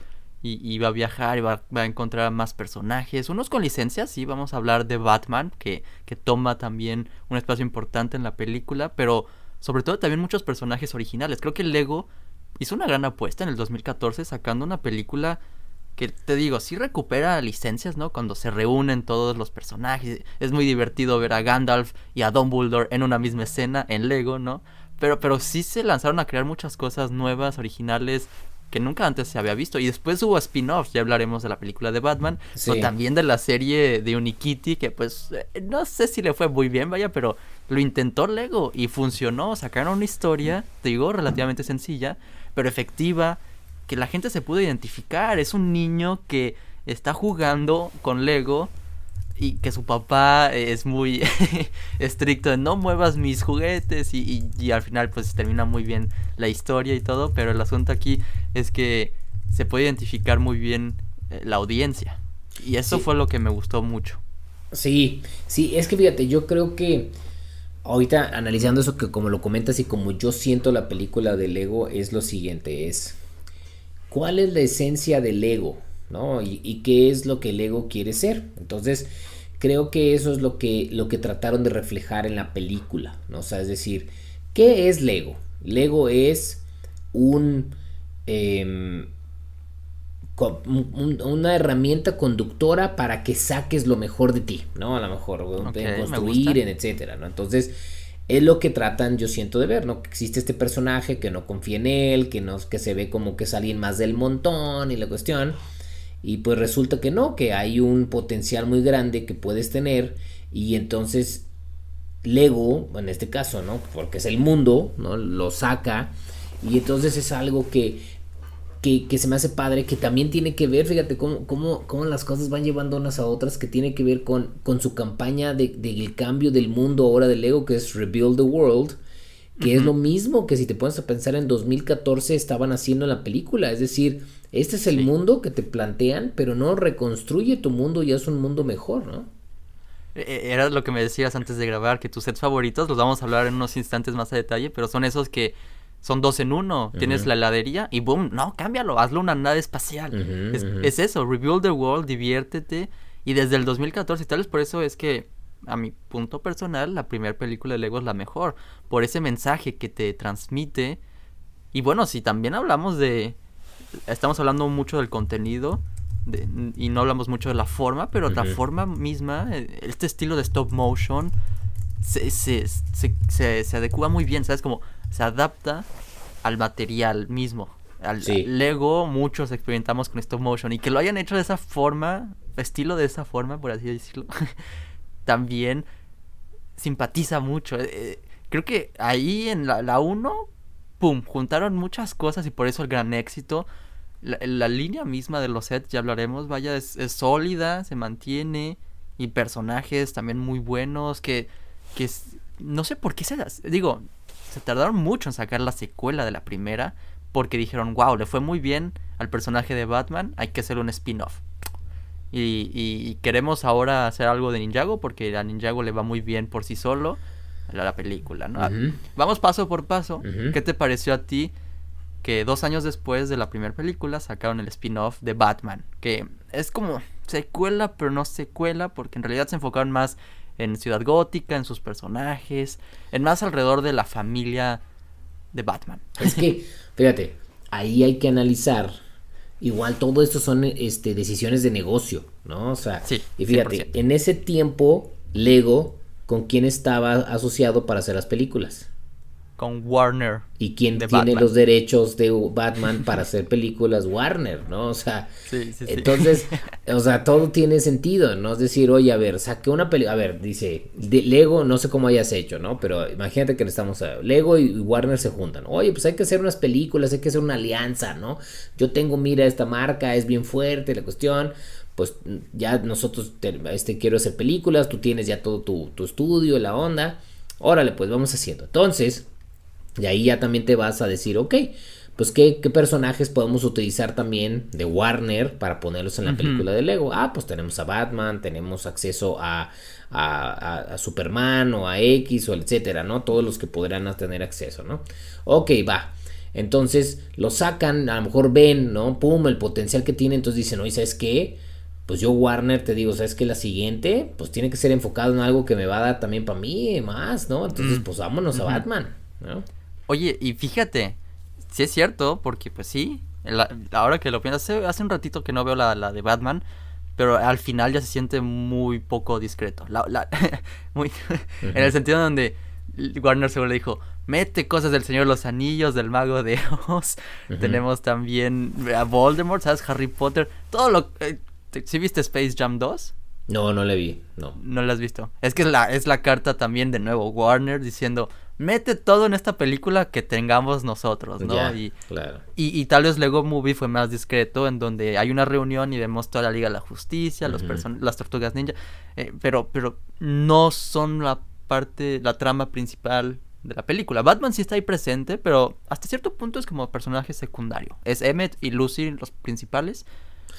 y, va a viajar y va, a encontrar más personajes. Unos con licencias, sí, vamos a hablar de Batman, que, que toma también un espacio importante en la película, pero sobre todo también muchos personajes originales. Creo que Lego hizo una gran apuesta en el 2014 sacando una película que te digo, sí recupera licencias, ¿no? Cuando se reúnen todos los personajes. Es muy divertido ver a Gandalf y a Dumbledore en una misma escena en Lego, ¿no? Pero, pero sí se lanzaron a crear muchas cosas nuevas, originales, que nunca antes se había visto. Y después hubo spin-offs, ya hablaremos de la película de Batman, o también de la serie de Unikitty, que pues eh, no sé si le fue muy bien, vaya, pero lo intentó Lego y funcionó. Sacaron una historia, te digo, relativamente sencilla, pero efectiva, que la gente se pudo identificar. Es un niño que está jugando con Lego y que su papá es muy estricto de no muevas mis juguetes y, y, al final pues termina muy bien la historia y todo, pero el asunto aquí es que se puede identificar muy bien eh, la audiencia y eso fue lo que me gustó mucho. Sí, sí, es que fíjate, yo creo que ahorita analizando eso que como lo comentas y como yo siento la película del ego es lo siguiente, es ¿cuál es la esencia del ego? ¿No? Y, qué es lo que el ego quiere ser. Entonces, creo que eso es lo que, lo que trataron de reflejar en la película, ¿no? O sea, es decir, ¿qué es Lego? Lego es un, em, una herramienta conductora para que saques lo mejor de ti, ¿no? A lo mejor, en construir, en etcétera, ¿no? Entonces, es lo que tratan, yo siento de ver, ¿no? Que existe este personaje que no confía en él, que, no, que se ve como que es alguien más del montón y la cuestión y pues resulta que no, que hay un potencial muy grande que puedes tener y entonces Lego, en este caso, ¿no? Porque es el mundo, ¿no? Lo saca y entonces es algo que, que, se me hace padre, que también tiene que ver, fíjate cómo, cómo, cómo las cosas van llevando unas a otras, que tiene que ver con, con su campaña del de, cambio del mundo ahora de Lego, que es Rebuild the World, que es lo mismo que si te pones a pensar en 2014 estaban haciendo la película, es decir, este es el mundo que te plantean, pero no reconstruye tu mundo y es un mundo mejor, ¿no? E, e, era lo que me decías antes de grabar, que tus sets favoritos los vamos a hablar en unos instantes más a detalle, pero son esos que son dos en uno. Tienes la heladería y boom, no, cámbialo, hazlo una nave espacial. es, eso, rebuild the world, diviértete. Y desde el 2014, tal vez por eso es que, a mi punto personal, la primera película de Lego es la mejor. Por ese mensaje que te transmite. Y bueno, si también hablamos de, estamos hablando mucho del contenido y no hablamos mucho de la forma, pero la forma misma, eh, este estilo de stop motion, se, se, se, se, adecua muy bien, ¿sabes? Como se adapta al material mismo. Al, Lego, muchos experimentamos con stop motion y que lo hayan hecho de esa forma, estilo de esa forma, por así decirlo, también simpatiza mucho. Eh, eh, creo que ahí en la 1 pum, juntaron muchas cosas y por eso el gran éxito. La, línea misma de los sets, ya hablaremos, vaya, es, sólida, se mantiene y personajes también muy buenos que, que no sé por qué se las, digo, se tardaron mucho en sacar la secuela de la primera porque dijeron, wow, le fue muy bien al personaje de Batman, hay que hacer un spin-off. Y, y, queremos ahora hacer algo de Ninjago porque a Ninjago le va muy bien por sí solo la, película, ¿no? Vamos paso por paso. ¿Qué te pareció a ti que dos años después de la primera película sacaron el spin-off de Batman? Que es como secuela, pero no secuela, porque en realidad se enfocaron más en Ciudad Gótica, en sus personajes, en más alrededor de la familia de Batman. Es que, fíjate, ahí hay que analizar. Igual todo esto son este, decisiones de negocio, ¿no? O sea, Sí, y fíjate, 100%. en ese tiempo, Lego, ¿con quién estaba asociado para hacer las películas? Con Warner. ¿Y quién tiene Batman. los derechos de Batman para hacer películas? Warner, ¿no? O sea, Sí, sí, sí. entonces, o sea, todo tiene sentido, ¿no? Es decir, oye, a ver, saqué una película, a ver, dice, de Lego, no sé cómo hayas hecho, ¿no? Pero imagínate que estamos, a Lego y Warner se juntan. Oye, pues hay que hacer unas películas, hay que hacer una alianza, ¿no? Yo tengo, mira, esta marca es bien fuerte, la cuestión, pues ya nosotros, te- este, quiero hacer películas, tú tienes ya todo tu, tu estudio, la onda. Órale, pues vamos haciendo. Entonces, y ahí ya también te vas a decir, ok, pues qué, qué personajes podemos utilizar también de Warner para ponerlos en la película de Lego. Ah, pues tenemos a Batman, tenemos acceso a, a, a- Superman o a X o etcétera, ¿no? Todos los que podrán tener acceso, ¿no? Ok, va. Entonces lo sacan, a lo mejor ven, ¿no? Pum, el potencial que tiene, entonces dicen, oye, ¿sabes qué? Pues yo Warner te digo, ¿sabes qué? La siguiente, pues tiene que ser enfocado en algo que me va a dar también para mí más, ¿no? Entonces, Mm. pues vámonos a. Batman, ¿no? Oye, y fíjate, sí es cierto, porque pues sí, la- ahora que lo piensas, hace, hace un ratito que no veo la, la de Batman, pero al final ya se siente muy poco discreto. La, muy, En el sentido donde Warner seguro le dijo, mete cosas del Señor de los Anillos, del Mago de Oz, tenemos también a Voldemort, ¿sabes? Harry Potter, todo lo... Eh, ¿Sí viste Space Jam 2? No, no le vi, no. No la has visto. Es que la, es la carta también de nuevo, Warner diciendo, mete todo en esta película que tengamos nosotros, ¿no? Y, claro. y, y tal vez Lego Movie fue más discreto, en donde hay una reunión y vemos toda la Liga de la Justicia, Ujú. person- las Tortugas Ninja, eh, pero, pero no son la parte, la trama principal de la película. Batman sí está ahí presente, pero hasta cierto punto es como personaje secundario. Es Emmett y Lucy los principales,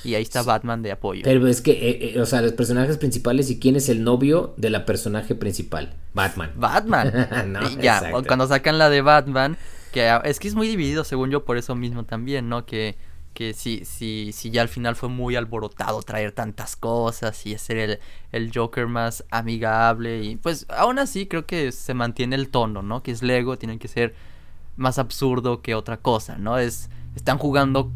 y ahí está Batman de apoyo. Pero es que, eh, eh, o sea, los personajes principales y quién es el novio de la personaje principal. Batman. Batman. No, ya, exacto. cuando sacan la de Batman, que a- es que es muy dividido, según yo, por eso mismo también, ¿no? Que, que si, si, si ya al final fue muy alborotado traer tantas cosas y ser el, el Joker más amigable. Y pues aún así creo que se mantiene el tono, ¿no? Que es Lego, tienen que ser más absurdo que otra cosa, ¿no? Es, están jugando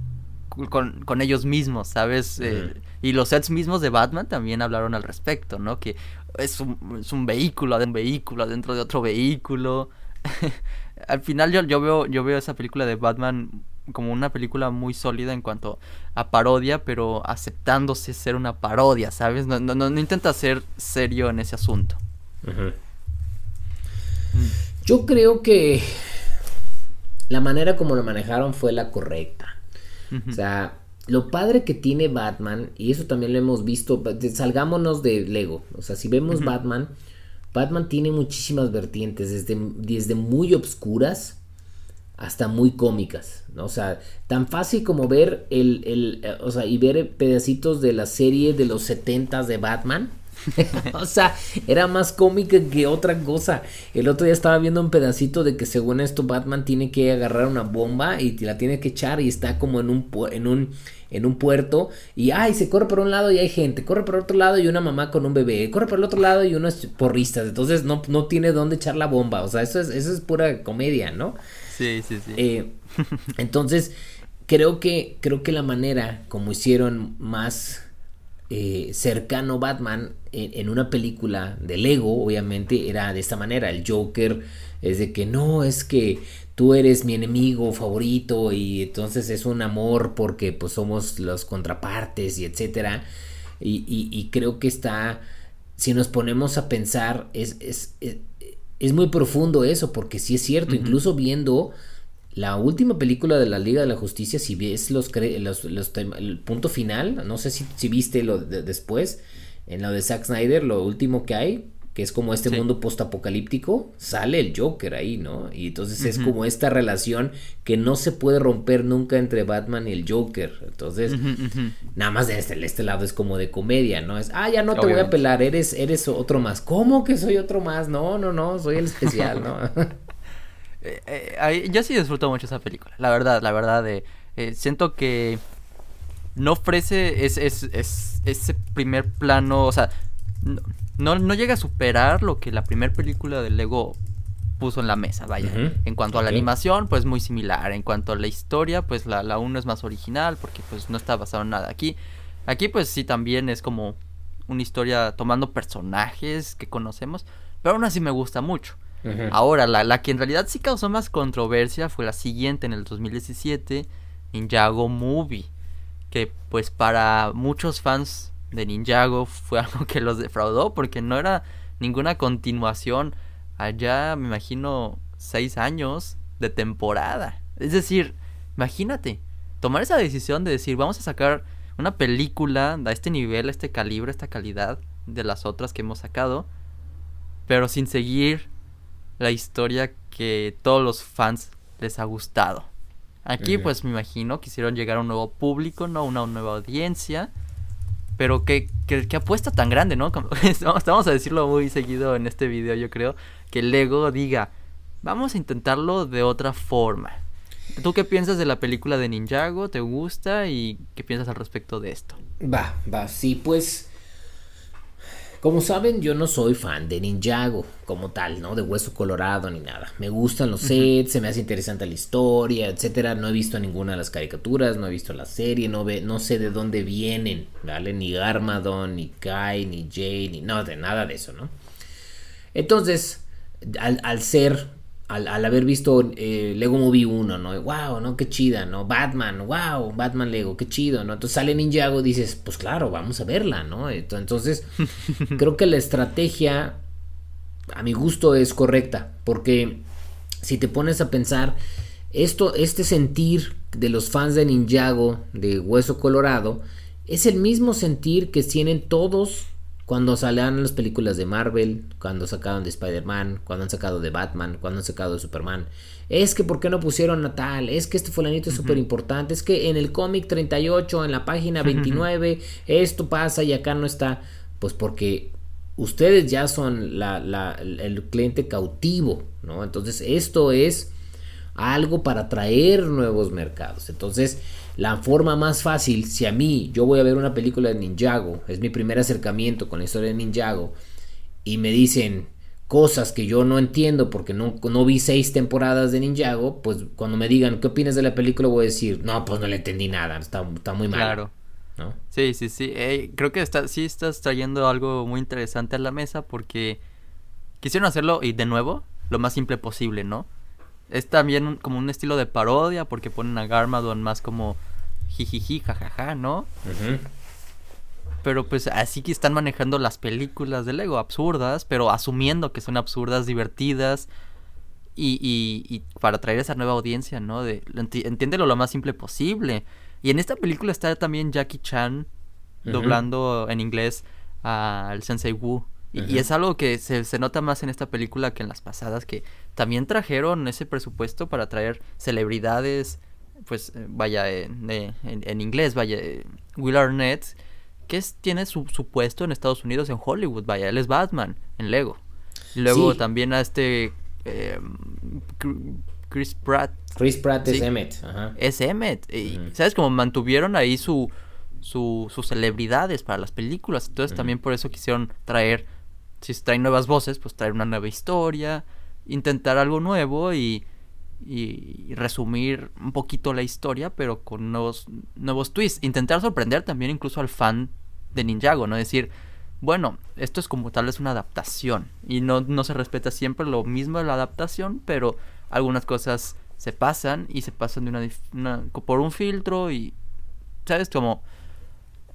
con, con ellos mismos, ¿sabes? Eh, y los sets mismos de Batman también hablaron al respecto, ¿no? Que es un, es un vehículo, de un vehículo dentro de otro vehículo. al final yo, yo veo yo veo esa película de Batman como una película muy sólida en cuanto a parodia, pero aceptándose ser una parodia, ¿sabes? No, no, no, no intenta ser serio en ese asunto. Yo creo que la manera como lo manejaron fue la correcta. O sea, lo padre que tiene Batman, y eso también lo hemos visto, salgámonos de Lego. O sea, si vemos. Batman, Batman tiene muchísimas vertientes, desde, desde muy obscuras hasta muy cómicas, ¿no? O sea, tan fácil como ver el, el, eh, o sea, y ver pedacitos de la serie de los 70 de Batman. o sea, era más cómica que otra cosa. El otro día estaba viendo un pedacito de que según esto Batman tiene que agarrar una bomba y la tiene que echar y está como en un en un en un puerto y ay, se corre por un lado y hay gente, corre por otro lado y una mamá con un bebé, corre por el otro lado y unos porristas, entonces no, no tiene dónde echar la bomba, o sea, eso es, eso es pura comedia, ¿no? Sí, sí, sí. Eh, entonces, creo que, creo que la manera como hicieron más eh, cercano Batman en, en una película de Lego, obviamente, era de esta manera. El Joker es de que no, es que tú eres mi enemigo favorito y entonces es un amor porque pues somos los contrapartes y etcétera. Y, y- y creo que está, si nos ponemos a pensar, es, es, es, es muy profundo eso, porque sí es cierto, incluso viendo la última película de la Liga de la Justicia, si ves los, cre- los, los el punto final, no sé si, si viste lo de- después, en lo de Zack Snyder, lo último que hay, que es como este Sí. mundo postapocalíptico, sale el Joker ahí, ¿no? Y entonces es como esta relación que no se puede romper nunca entre Batman y el Joker. Entonces, nada más de este, este lado es como de comedia, ¿no? Es, ah, ya no te voy a pelar, eres, eres otro más. ¿Cómo que soy otro más? No, no, no, soy el especial, ¿no? Eh, eh, yo sí disfruto mucho esa película, la verdad, la verdad. eh, eh, siento que no ofrece es, es- es- ese primer plano, o sea, no, no, llega a superar lo que la primera película de Lego puso en la mesa, vaya. En cuanto a la animación, pues muy similar. En cuanto a la historia, pues la, la 1 es más original porque pues no está basado en nada. Aquí, aquí pues sí también es como una historia tomando personajes que conocemos, pero aún así me gusta mucho. Ahora, la, la, que en realidad sí causó más controversia fue la siguiente en el 2017, Ninjago Movie, que pues para muchos fans de Ninjago fue algo que los defraudó porque no era ninguna continuación allá, me imagino, seis años de temporada. Es decir, imagínate, tomar esa decisión de decir, vamos a sacar una película a este nivel, a este calibre, esta calidad de las otras que hemos sacado, pero sin seguir la historia que todos los fans les ha gustado. Aquí pues me imagino quisieron llegar a un nuevo público, ¿no? Una nueva audiencia. Pero que, que, apuesta tan grande, ¿no? Vamos a decirlo muy seguido en este video, yo creo. Que Lego diga, vamos a intentarlo de otra forma. ¿Tú qué piensas de la película de Ninjago? ¿Te gusta? ¿Y qué piensas al respecto de esto? Va, va, sí, pues como saben, yo no soy fan de Ninjago como tal, ¿no? De Hueso Colorado ni nada. Me gustan los sets, se me hace interesante la historia, etcétera. No he visto ninguna de las caricaturas, no he visto la serie, no, ve, no sé de dónde vienen, ¿vale? Ni Garmadon, ni Kai, ni Jay, ni no, de nada de eso, ¿no? Entonces, al, al ser al, haber visto eh, Lego Movie 1, ¿no? Wow, ¿no? Qué chida, ¿no? Batman, wow, Batman Lego, qué chido, ¿no? Entonces sale Ninjago y dices, pues claro, vamos a verla, ¿no? Entonces, creo que la estrategia, a mi gusto, es correcta, porque si te pones a pensar, esto, este sentir de los fans de Ninjago, de Hueso Colorado, es el mismo sentir que tienen todos cuando salían las películas de Marvel, cuando sacaron de Spider-Man, cuando han sacado de Batman, cuando han sacado de Superman. Es que, ¿por qué no pusieron a tal? Es que este fulanito es súper importante. Es que en el cómic 38, en la página 29, esto pasa y acá no está. Pues porque ustedes ya son la, el cliente cautivo, ¿no? Entonces, esto es algo para atraer nuevos mercados. Entonces, la forma más fácil, si a mí yo voy a ver una película de Ninjago, es mi primer acercamiento con la historia de Ninjago, y me dicen cosas que yo no entiendo porque no, no vi seis temporadas de Ninjago, pues cuando me digan qué opinas de la película voy a decir, no, pues no le entendí nada, está, está muy mal. Claro. ¿no? Sí, sí, sí. creo que está, sí estás trayendo algo muy interesante a la mesa porque quisieron hacerlo y de nuevo lo más simple posible, ¿no? Es también como un estilo de parodia porque ponen a Garmadon más como jijiji, jajaja, ¿no? Pero pues así que están manejando las películas de Lego, absurdas, pero asumiendo que son absurdas, divertidas. Y, y, para atraer esa nueva audiencia, ¿no? De, entiéndelo lo más simple posible. Y en esta película está también Jackie Chan doblando en inglés al Sensei Wu. Y, es algo que se, se, nota más en esta película que en las pasadas, que también trajeron ese presupuesto para traer celebridades, pues eh, vaya, en, en, inglés, vaya, Will Arnett, que es, tiene su, su, puesto en Estados Unidos, en Hollywood, vaya, él es Batman, en Lego. Luego también a este em, Chris Pratt. Chris Pratt es Emmett. Ajá. Es Emmett. Y, ¿sabes? Como mantuvieron ahí su, su, sus celebridades para las películas. Entonces también por eso quisieron traer si se traen nuevas voces, pues traer una nueva historia, intentar algo nuevo y, y, resumir un poquito la historia, pero con nuevos, nuevos twists. Intentar sorprender también incluso al fan de Ninjago, ¿no? Decir, bueno, esto es como tal vez una adaptación y no, no se respeta siempre lo mismo de la adaptación, pero algunas cosas se pasan y se pasan de una, una por un filtro y, ¿sabes? Como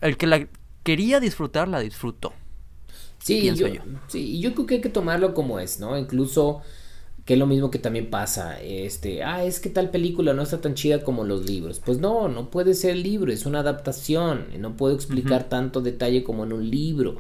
el que la quería disfrutar, la disfrutó. Sí, yo, sí, yo creo que hay que tomarlo como es, ¿no? Incluso que es lo mismo que también pasa, este, ah, es que tal película no está tan chida como los libros. Pues no, no puede ser el libro, es una adaptación, no puedo explicar tanto detalle como en un libro.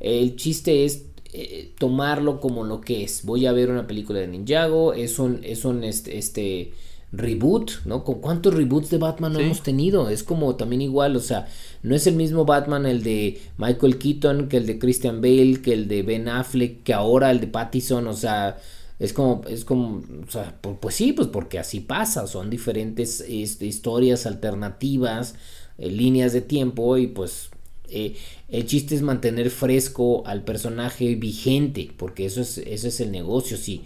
El chiste es eh, tomarlo como lo que es. Voy a ver una película de Ninjago, es un, es un, este, este reboot, ¿no? ¿Con cuántos reboots de Batman no hemos tenido? Es como también igual, o sea, no es el mismo Batman el de Michael Keaton que el de Christian Bale, que el de Ben Affleck, que ahora el de Pattison, o sea, es como, es como, o sea, pues, sí, pues porque así pasa, son diferentes este, historias alternativas, eh, líneas de tiempo y pues eh, el chiste es mantener fresco al personaje vigente, porque eso es, eso es el negocio, sí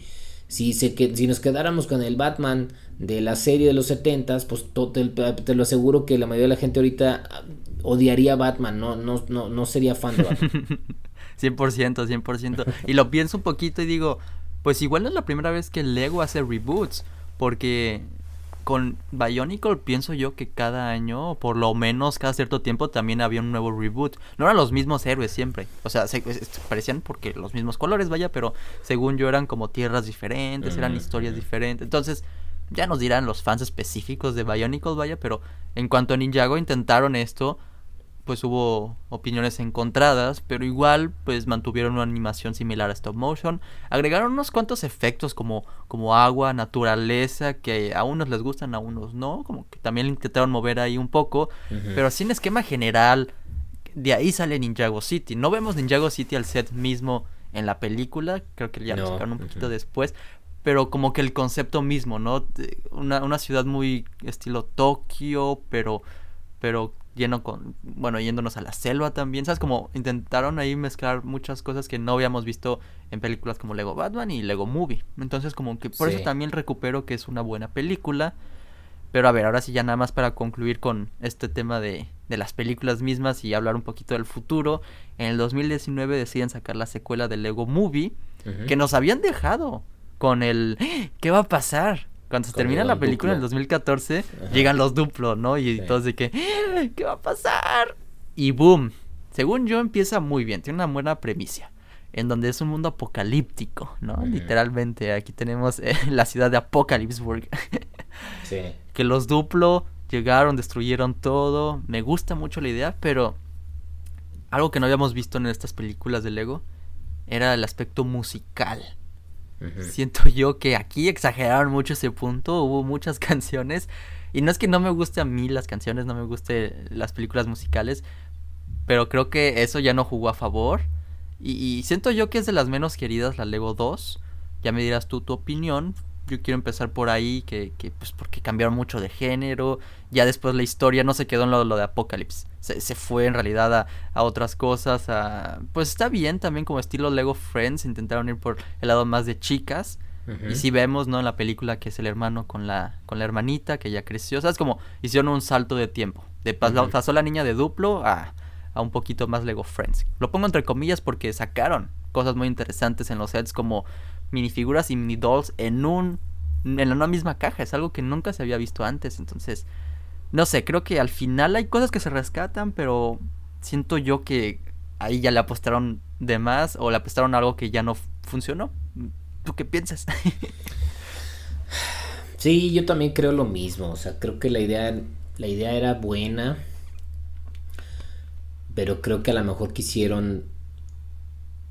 Si, se, que, si nos quedáramos con el Batman de la serie de los 70 pues te, lo aseguro que la mayoría de la gente ahorita ah, odiaría a Batman, no, no, no, no sería fan de Batman. 100%, 100%. y lo pienso un poquito y digo, pues igual no es la primera vez que Lego hace reboots, porque con Bionicle pienso yo que cada año, por lo menos cada cierto tiempo, también había un nuevo reboot. No eran los mismos héroes siempre. O sea, se, parecían porque los mismos colores, vaya, pero según yo eran como tierras diferentes, eran historias diferentes. Entonces, ya nos dirán los fans específicos de Bionicle, vaya, pero en cuanto a Ninjago intentaron esto, pues hubo opiniones encontradas, pero igual pues mantuvieron una animación similar a stop motion, agregaron unos cuantos efectos como, como agua, naturaleza, que a unos les gustan, a unos no, como que también intentaron mover ahí un poco, pero así en esquema general, de ahí sale Ninjago City, no vemos Ninjago City al set mismo en la película, creo que ya lo sacaron un poquito después, pero como que el concepto mismo, ¿no? Una, una ciudad muy estilo Tokio, pero, pero lleno con, bueno, yéndonos a la selva también, ¿sabes? Como intentaron ahí mezclar muchas cosas que no habíamos visto en películas como Lego Batman y Lego Movie. Entonces como que por eso también recupero que es una buena película. Pero a ver, ahora sí ya nada más para concluir con este tema de, de las películas mismas y hablar un poquito del futuro. En el 2019 deciden sacar la secuela de Lego Movie, que nos habían dejado con el ¡Ah! ¿qué va a pasar? Cuando se termina la película en el 2014, llegan los duplos, ¿no? Y todos de que, ¡Ah! ¿qué va a pasar? Y boom. Según yo, empieza muy bien. Tiene una buena premisa. En donde es un mundo apocalíptico, ¿no? Literalmente. Aquí tenemos eh, la ciudad de Apocalypseburg. sí. Que los duplo llegaron, destruyeron todo. Me gusta mucho la idea, pero algo que no habíamos visto en estas películas de Lego era el aspecto musical. Siento yo que aquí exageraron mucho ese punto, hubo muchas canciones. Y no es que no me guste a mí las canciones, no me guste las películas musicales, pero creo que eso ya no jugó a favor. Y, siento yo que es de las menos queridas la Lego 2. Ya me dirás tú tu opinión, yo quiero empezar por ahí, que, que, pues porque cambiaron mucho de género, ya después la historia no se quedó en lo, lo de Apocalypse, se, se, fue en realidad a, a, otras cosas, a, pues está bien también como estilo Lego Friends, intentaron ir por el lado más de chicas, y si vemos, ¿no? En la película que es el hermano con la, con la hermanita que ya creció, o sea, es como hicieron un salto de tiempo, de pasó la niña de duplo a, a un poquito más Lego Friends, lo pongo entre comillas porque sacaron cosas muy interesantes en los sets como minifiguras y mini dolls en un en una misma caja, es algo que nunca se había visto antes, entonces no sé, creo que al final hay cosas que se rescatan, pero siento yo que ahí ya le apostaron de más o le apostaron algo que ya no funcionó. ¿Tú qué piensas? sí, yo también creo lo mismo, o sea, creo que la idea la idea era buena, pero creo que a lo mejor quisieron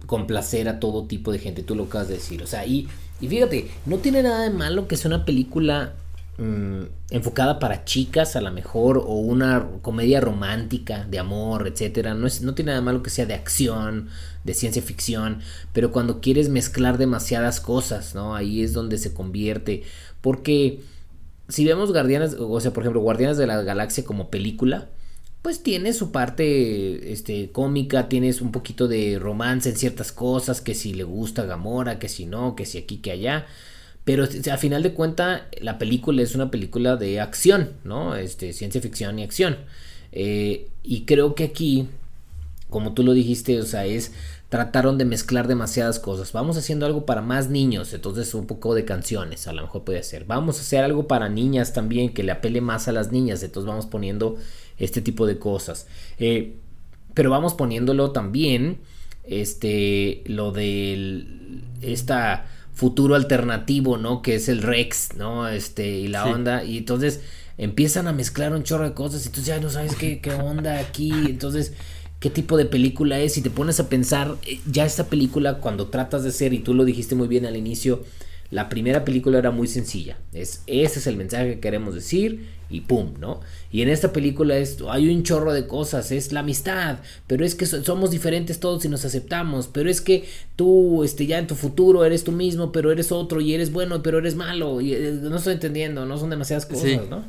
complacer a todo tipo de gente, tú lo acabas de decir. O sea, y, y fíjate, no tiene nada de malo que sea una película mm, enfocada para chicas a lo mejor, o una comedia romántica de amor, etcétera. No, es, no tiene nada de malo que sea de acción, de ciencia ficción, pero cuando quieres mezclar demasiadas cosas, ¿no? Ahí es donde se convierte. Porque si vemos Guardianes, o sea, por ejemplo, Guardianes de la Galaxia como película, pues tiene su parte este, cómica, tienes un poquito de romance en ciertas cosas, que si le gusta Gamora, que si no, que si aquí, que allá. Pero a final de cuenta la película es una película de acción, ¿no? Este, ciencia ficción y acción. Eh, y creo que aquí, como tú lo dijiste, o sea, es trataron de mezclar demasiadas cosas. Vamos haciendo algo para más niños, entonces un poco de canciones, a lo mejor puede ser. Vamos a hacer algo para niñas también, que le apele más a las niñas, entonces vamos poniendo este tipo de cosas. Eh, pero vamos poniéndolo también, este, lo del, esta futuro alternativo, ¿no? Que es el Rex, ¿no? Este, y la onda, y entonces empiezan a mezclar un chorro de cosas, y entonces ya no sabes qué, qué onda aquí, entonces qué tipo de película es y te pones a pensar eh, ya esta película cuando tratas de ser y tú lo dijiste muy bien al inicio la primera película era muy sencilla es ese es el mensaje que queremos decir y pum, ¿no? Y en esta película es, hay un chorro de cosas, es la amistad, pero es que somos diferentes todos y nos aceptamos, pero es que tú, este, ya en tu futuro eres tú mismo, pero eres otro y eres bueno, pero eres malo, y eh, no estoy entendiendo, no son demasiadas cosas, ¿no?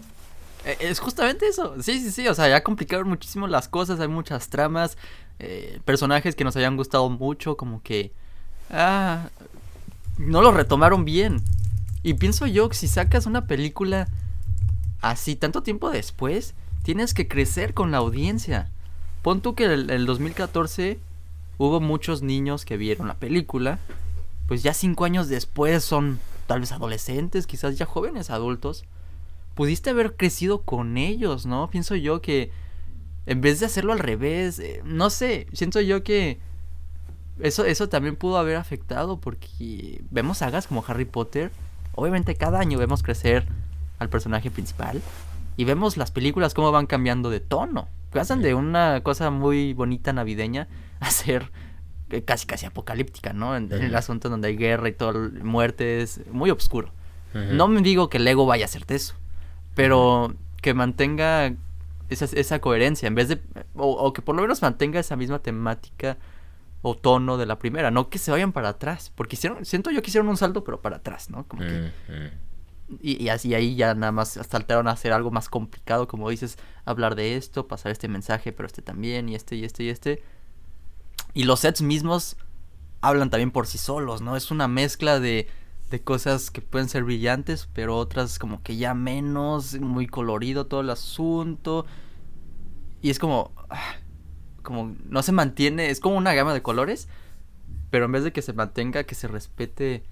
Eh, es justamente eso, sí, sí, sí, o sea, ya complicaron muchísimo las cosas, hay muchas tramas, eh, personajes que nos hayan gustado mucho, como que... Ah, no lo retomaron bien. Y pienso yo que si sacas una película así tanto tiempo después, tienes que crecer con la audiencia. Pon tú que el, el 2014 hubo muchos niños que vieron la película, pues ya cinco años después son tal vez adolescentes, quizás ya jóvenes adultos. Pudiste haber crecido con ellos, ¿no? Pienso yo que en vez de hacerlo al revés, eh, no sé, siento yo que eso, eso también pudo haber afectado porque vemos sagas como Harry Potter. Obviamente cada año vemos crecer al personaje principal y vemos las películas cómo van cambiando de tono. Pasan de una cosa muy bonita navideña a ser eh, casi casi apocalíptica, ¿no? En, el asunto donde hay guerra y todo, muerte es muy oscuro. No me digo que el ego vaya a hacerte eso, pero que mantenga esa, esa coherencia, en vez de, o, que por lo menos mantenga esa misma temática o tono de la primera, no que se vayan para atrás, porque hicieron, siento yo que hicieron un salto, pero para atrás, ¿no? Como que, y, y, así ahí ya nada más saltaron a hacer algo más complicado, como dices, hablar de esto, pasar este mensaje, pero este también, y este, y este, y este. Y los sets mismos hablan también por sí solos, ¿no? Es una mezcla de, de cosas que pueden ser brillantes, pero otras como que ya menos, muy colorido todo el asunto. Y es como, ah, como no se mantiene, es como una gama de colores, pero en vez de que se mantenga, que se respete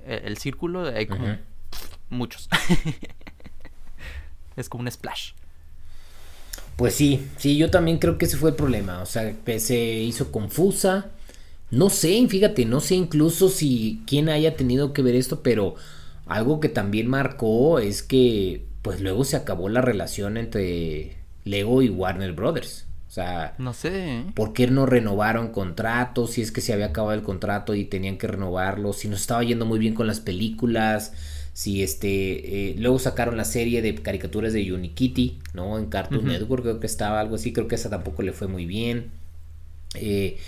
eh, el, círculo, hay como muchos. es como un splash. Pues sí, sí, yo también creo que ese fue el problema. O sea, que se hizo confusa. No sé, fíjate, no sé incluso si quién haya tenido que ver esto, pero algo que también marcó es que pues luego se acabó la relación entre Lego y Warner Brothers. O sea, no sé. ¿eh? ¿Por qué no renovaron contratos? Si es que se había acabado el contrato y tenían que renovarlo. Si no estaba yendo muy bien con las películas si este eh, luego sacaron la serie de caricaturas de Unikitty no en Cartoon Network creo que estaba algo así creo que esa tampoco le fue muy bien eh,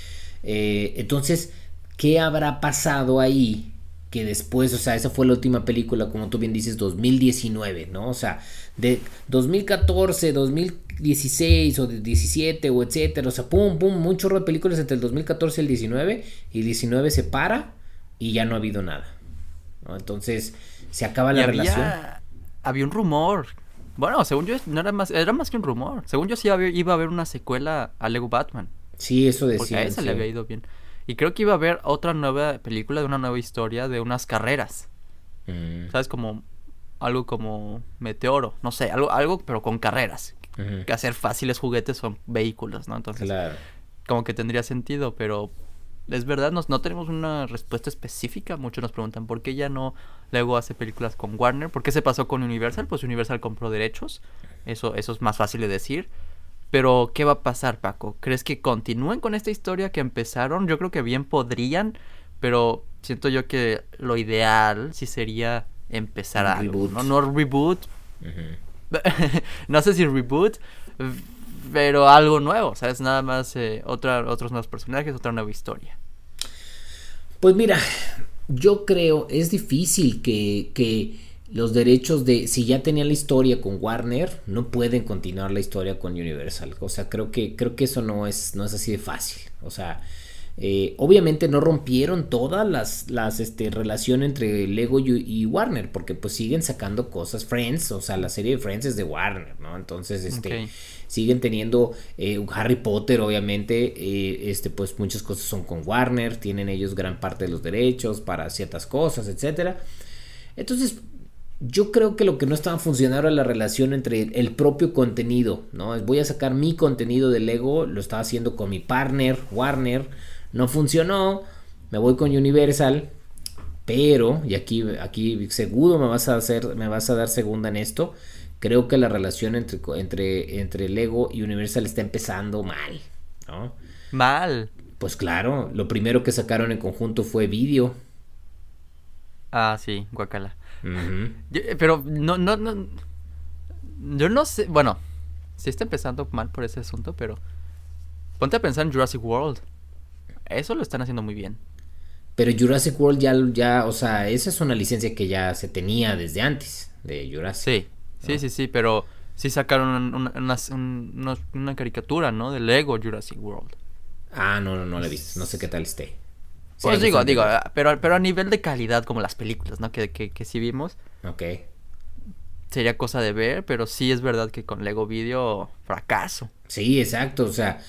eh, entonces qué habrá pasado ahí que después o sea esa fue la última película como tú bien dices 2019 no o sea de 2014 2016 o de 17 o etcétera o sea pum pum un chorro de películas entre el 2014 y el 19 y el 19 se para y ya no ha habido nada entonces se acaba la relación. Había un rumor. Bueno, según yo, no era más, era más que un rumor. Según yo, sí iba a haber una secuela a Lego Batman. Sí, eso decía. Porque a esa le había ido bien. Y creo que iba a haber otra nueva película de una nueva historia de unas carreras. Mm. ¿Sabes? Como algo como Meteoro. No sé, algo, algo pero con carreras. Que hacer fáciles juguetes son vehículos, ¿no? Entonces, como que tendría sentido, pero es verdad, no, no tenemos una respuesta específica. Muchos nos preguntan por qué ya no luego hace películas con Warner. ¿Por qué se pasó con Universal? Pues Universal compró derechos. Eso, eso es más fácil de decir. Pero, ¿qué va a pasar, Paco? ¿Crees que continúen con esta historia que empezaron? Yo creo que bien podrían, pero siento yo que lo ideal sí sería empezar a algo, ¿no? No reboot. no sé si reboot, pero algo nuevo, ¿sabes? Nada más eh, otra, otros nuevos personajes, otra nueva historia. Pues mira, yo creo, es difícil que, que los derechos de, si ya tenían la historia con Warner, no pueden continuar la historia con Universal. O sea, creo que, creo que eso no es, no es así de fácil. O sea, eh, obviamente no rompieron todas las, las este, relación entre Lego y, Warner, porque pues siguen sacando cosas. Friends, o sea, la serie de Friends es de Warner, ¿no? Entonces, este, siguen teniendo eh, Harry Potter, obviamente, eh, este, pues muchas cosas son con Warner, tienen ellos gran parte de los derechos para ciertas cosas, etcétera. Entonces, yo creo que lo que no estaba funcionando era la relación entre el propio contenido, ¿no? Voy a sacar mi contenido de Lego, lo estaba haciendo con mi partner, Warner no funcionó, me voy con Universal, pero, y aquí, aquí seguro me vas a hacer, me vas a dar segunda en esto, creo que la relación entre, entre, entre Lego y Universal está empezando mal, ¿no? Mal. Pues claro, lo primero que sacaron en conjunto fue vídeo. Ah, sí, guacala. pero no, no, no. Yo no sé. Bueno, sí está empezando mal por ese asunto, pero. Ponte a pensar en Jurassic World. Eso lo están haciendo muy bien. Pero Jurassic World ya, ya, o sea, esa es una licencia que ya se tenía desde antes de Jurassic. Sí, sí, sí, sí, pero sí sacaron una, una, caricatura, ¿no? De Lego Jurassic World. Ah, no, no, no la he visto, no sé qué tal esté. Pues digo, digo, pero, pero a nivel de calidad como las películas, ¿no? Que, que, que sí vimos. Ok. Sería cosa de ver, pero sí es verdad que con Lego Video fracaso. Sí, exacto, o sea,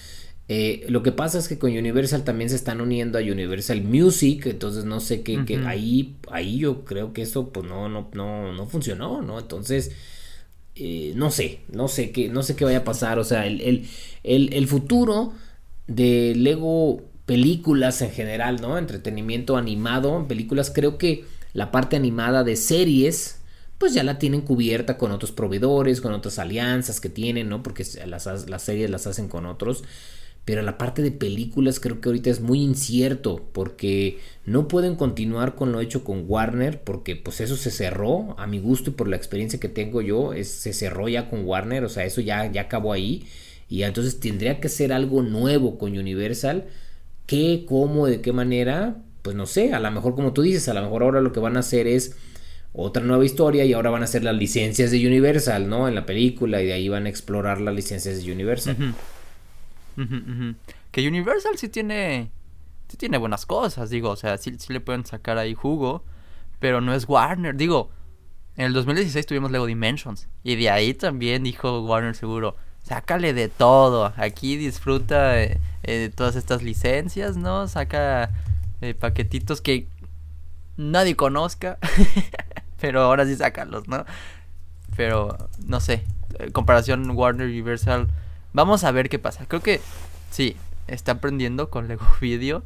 eh, lo que pasa es que con Universal también se están uniendo a Universal Music, entonces no sé qué, ahí, ahí yo creo que eso pues no, no, no, no funcionó, ¿no? Entonces, eh, no sé, no sé qué, no sé qué vaya a pasar, o sea, el, el, el, el futuro de Lego películas en general, ¿no? Entretenimiento animado, películas, creo que la parte animada de series, pues ya la tienen cubierta con otros proveedores, con otras alianzas que tienen, ¿no? Porque las, las series las hacen con otros. Pero la parte de películas creo que ahorita es muy incierto porque no pueden continuar con lo hecho con Warner porque pues eso se cerró a mi gusto y por la experiencia que tengo yo se cerró ya con Warner, o sea, eso ya, ya acabó ahí y entonces tendría que ser algo nuevo con Universal ¿Qué, cómo, de qué manera? Pues no sé, a lo mejor como tú dices, a lo mejor ahora lo que van a hacer es otra nueva historia y ahora van a hacer las licencias de Universal, ¿no? En la película y de ahí van a explorar las licencias de Universal. Que Universal sí tiene, sí tiene buenas cosas, digo, o sea, sí, sí le pueden sacar ahí jugo, pero no es Warner, digo, en el 2016 tuvimos Lego Dimensions y de ahí también dijo Warner seguro, sácale de todo. Aquí disfruta eh, de todas estas licencias, ¿no? Saca eh, paquetitos que nadie conozca. Pero ahora sí sácalos, ¿no? Pero no sé. Eh, comparación Warner Universal. Vamos a ver qué pasa. Creo que sí, está aprendiendo con Lego Video.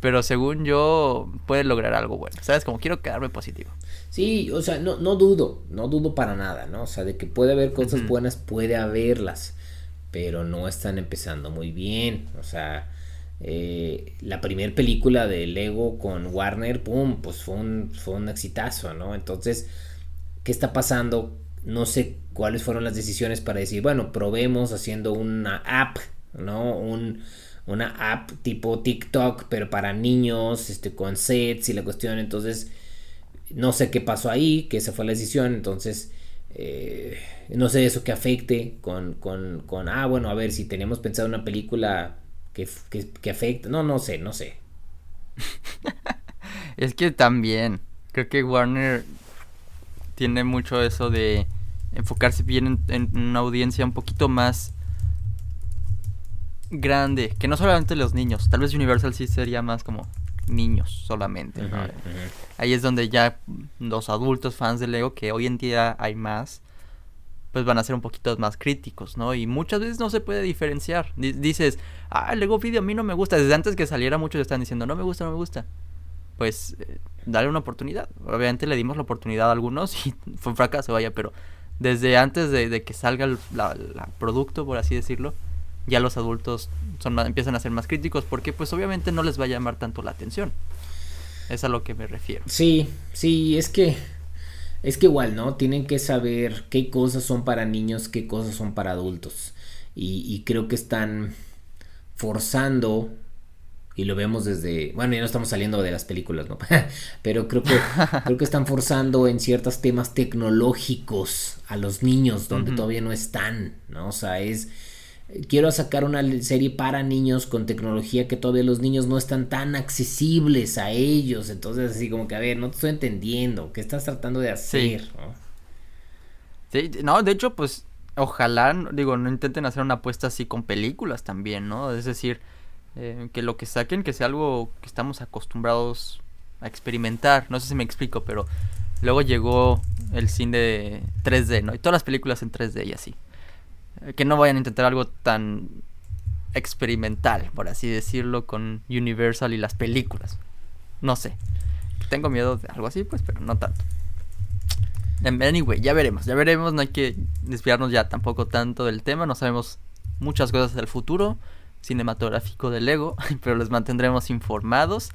Pero según yo, puede lograr algo bueno. ¿Sabes? Como quiero quedarme positivo. Sí, o sea, no, no dudo, no dudo para nada, ¿no? O sea, de que puede haber cosas buenas, puede haberlas, pero no están empezando muy bien. O sea, eh, la primera película de Lego con Warner, ¡pum! Pues fue un, fue un exitazo, ¿no? Entonces, ¿qué está pasando? No sé cuáles fueron las decisiones para decir, bueno, probemos haciendo una app, ¿no? Un, una app tipo TikTok, pero para niños, este, con sets y la cuestión. Entonces, no sé qué pasó ahí, que esa fue la decisión, entonces eh, no sé eso que afecte con, con, con, ah, bueno, a ver, si tenemos pensado una película que, que, afecta, no, no sé, no sé. es que también, creo que Warner tiene mucho eso de enfocarse bien en, una audiencia un poquito más grande, que no solamente los niños, tal vez Universal sí sería más como niños solamente. Ahí es donde ya los adultos fans de Lego, que hoy en día hay más, pues van a ser un poquito más críticos, ¿no? Y muchas veces no se puede diferenciar. dices, ah, Lego Video a mí no me gusta. Desde antes que saliera muchos están diciendo, no me gusta, no me gusta. Pues eh, dale una oportunidad. Obviamente le dimos la oportunidad a algunos y fue un fracaso, vaya, pero desde antes de, que salga el producto, por así decirlo, ya los adultos empiezan a ser más críticos porque pues obviamente no les va a llamar tanto la atención. Es a lo que me refiero. Sí, sí, es que es que igual, ¿no? Tienen que saber qué cosas son para niños, qué cosas son para adultos. Y, creo que están forzando, y lo vemos desde, bueno, ya no estamos saliendo de las películas, ¿no? Pero creo que, creo que están forzando en ciertos temas tecnológicos a los niños donde todavía no están, ¿no? O sea, es quiero sacar una serie para niños con tecnología que todavía los niños no están tan accesibles a ellos. Entonces, así como que, a ver, no te estoy entendiendo. ¿Qué estás tratando de hacer? Sí, no, de hecho, pues, ojalá, digo, no intenten hacer una apuesta así con películas también, ¿no? Es decir, eh, que lo que saquen, que sea algo que estamos acostumbrados a experimentar. No sé si me explico, pero luego llegó el cine 3D, ¿no? Y todas las películas en 3D y así que no vayan a intentar algo tan experimental, por así decirlo, con Universal y las películas. No sé. Tengo miedo de algo así, pues, pero no tanto. Em, anyway, ya veremos, ya veremos, no hay que desviarnos ya tampoco tanto del tema, no sabemos muchas cosas del futuro cinematográfico del Lego, pero les mantendremos informados.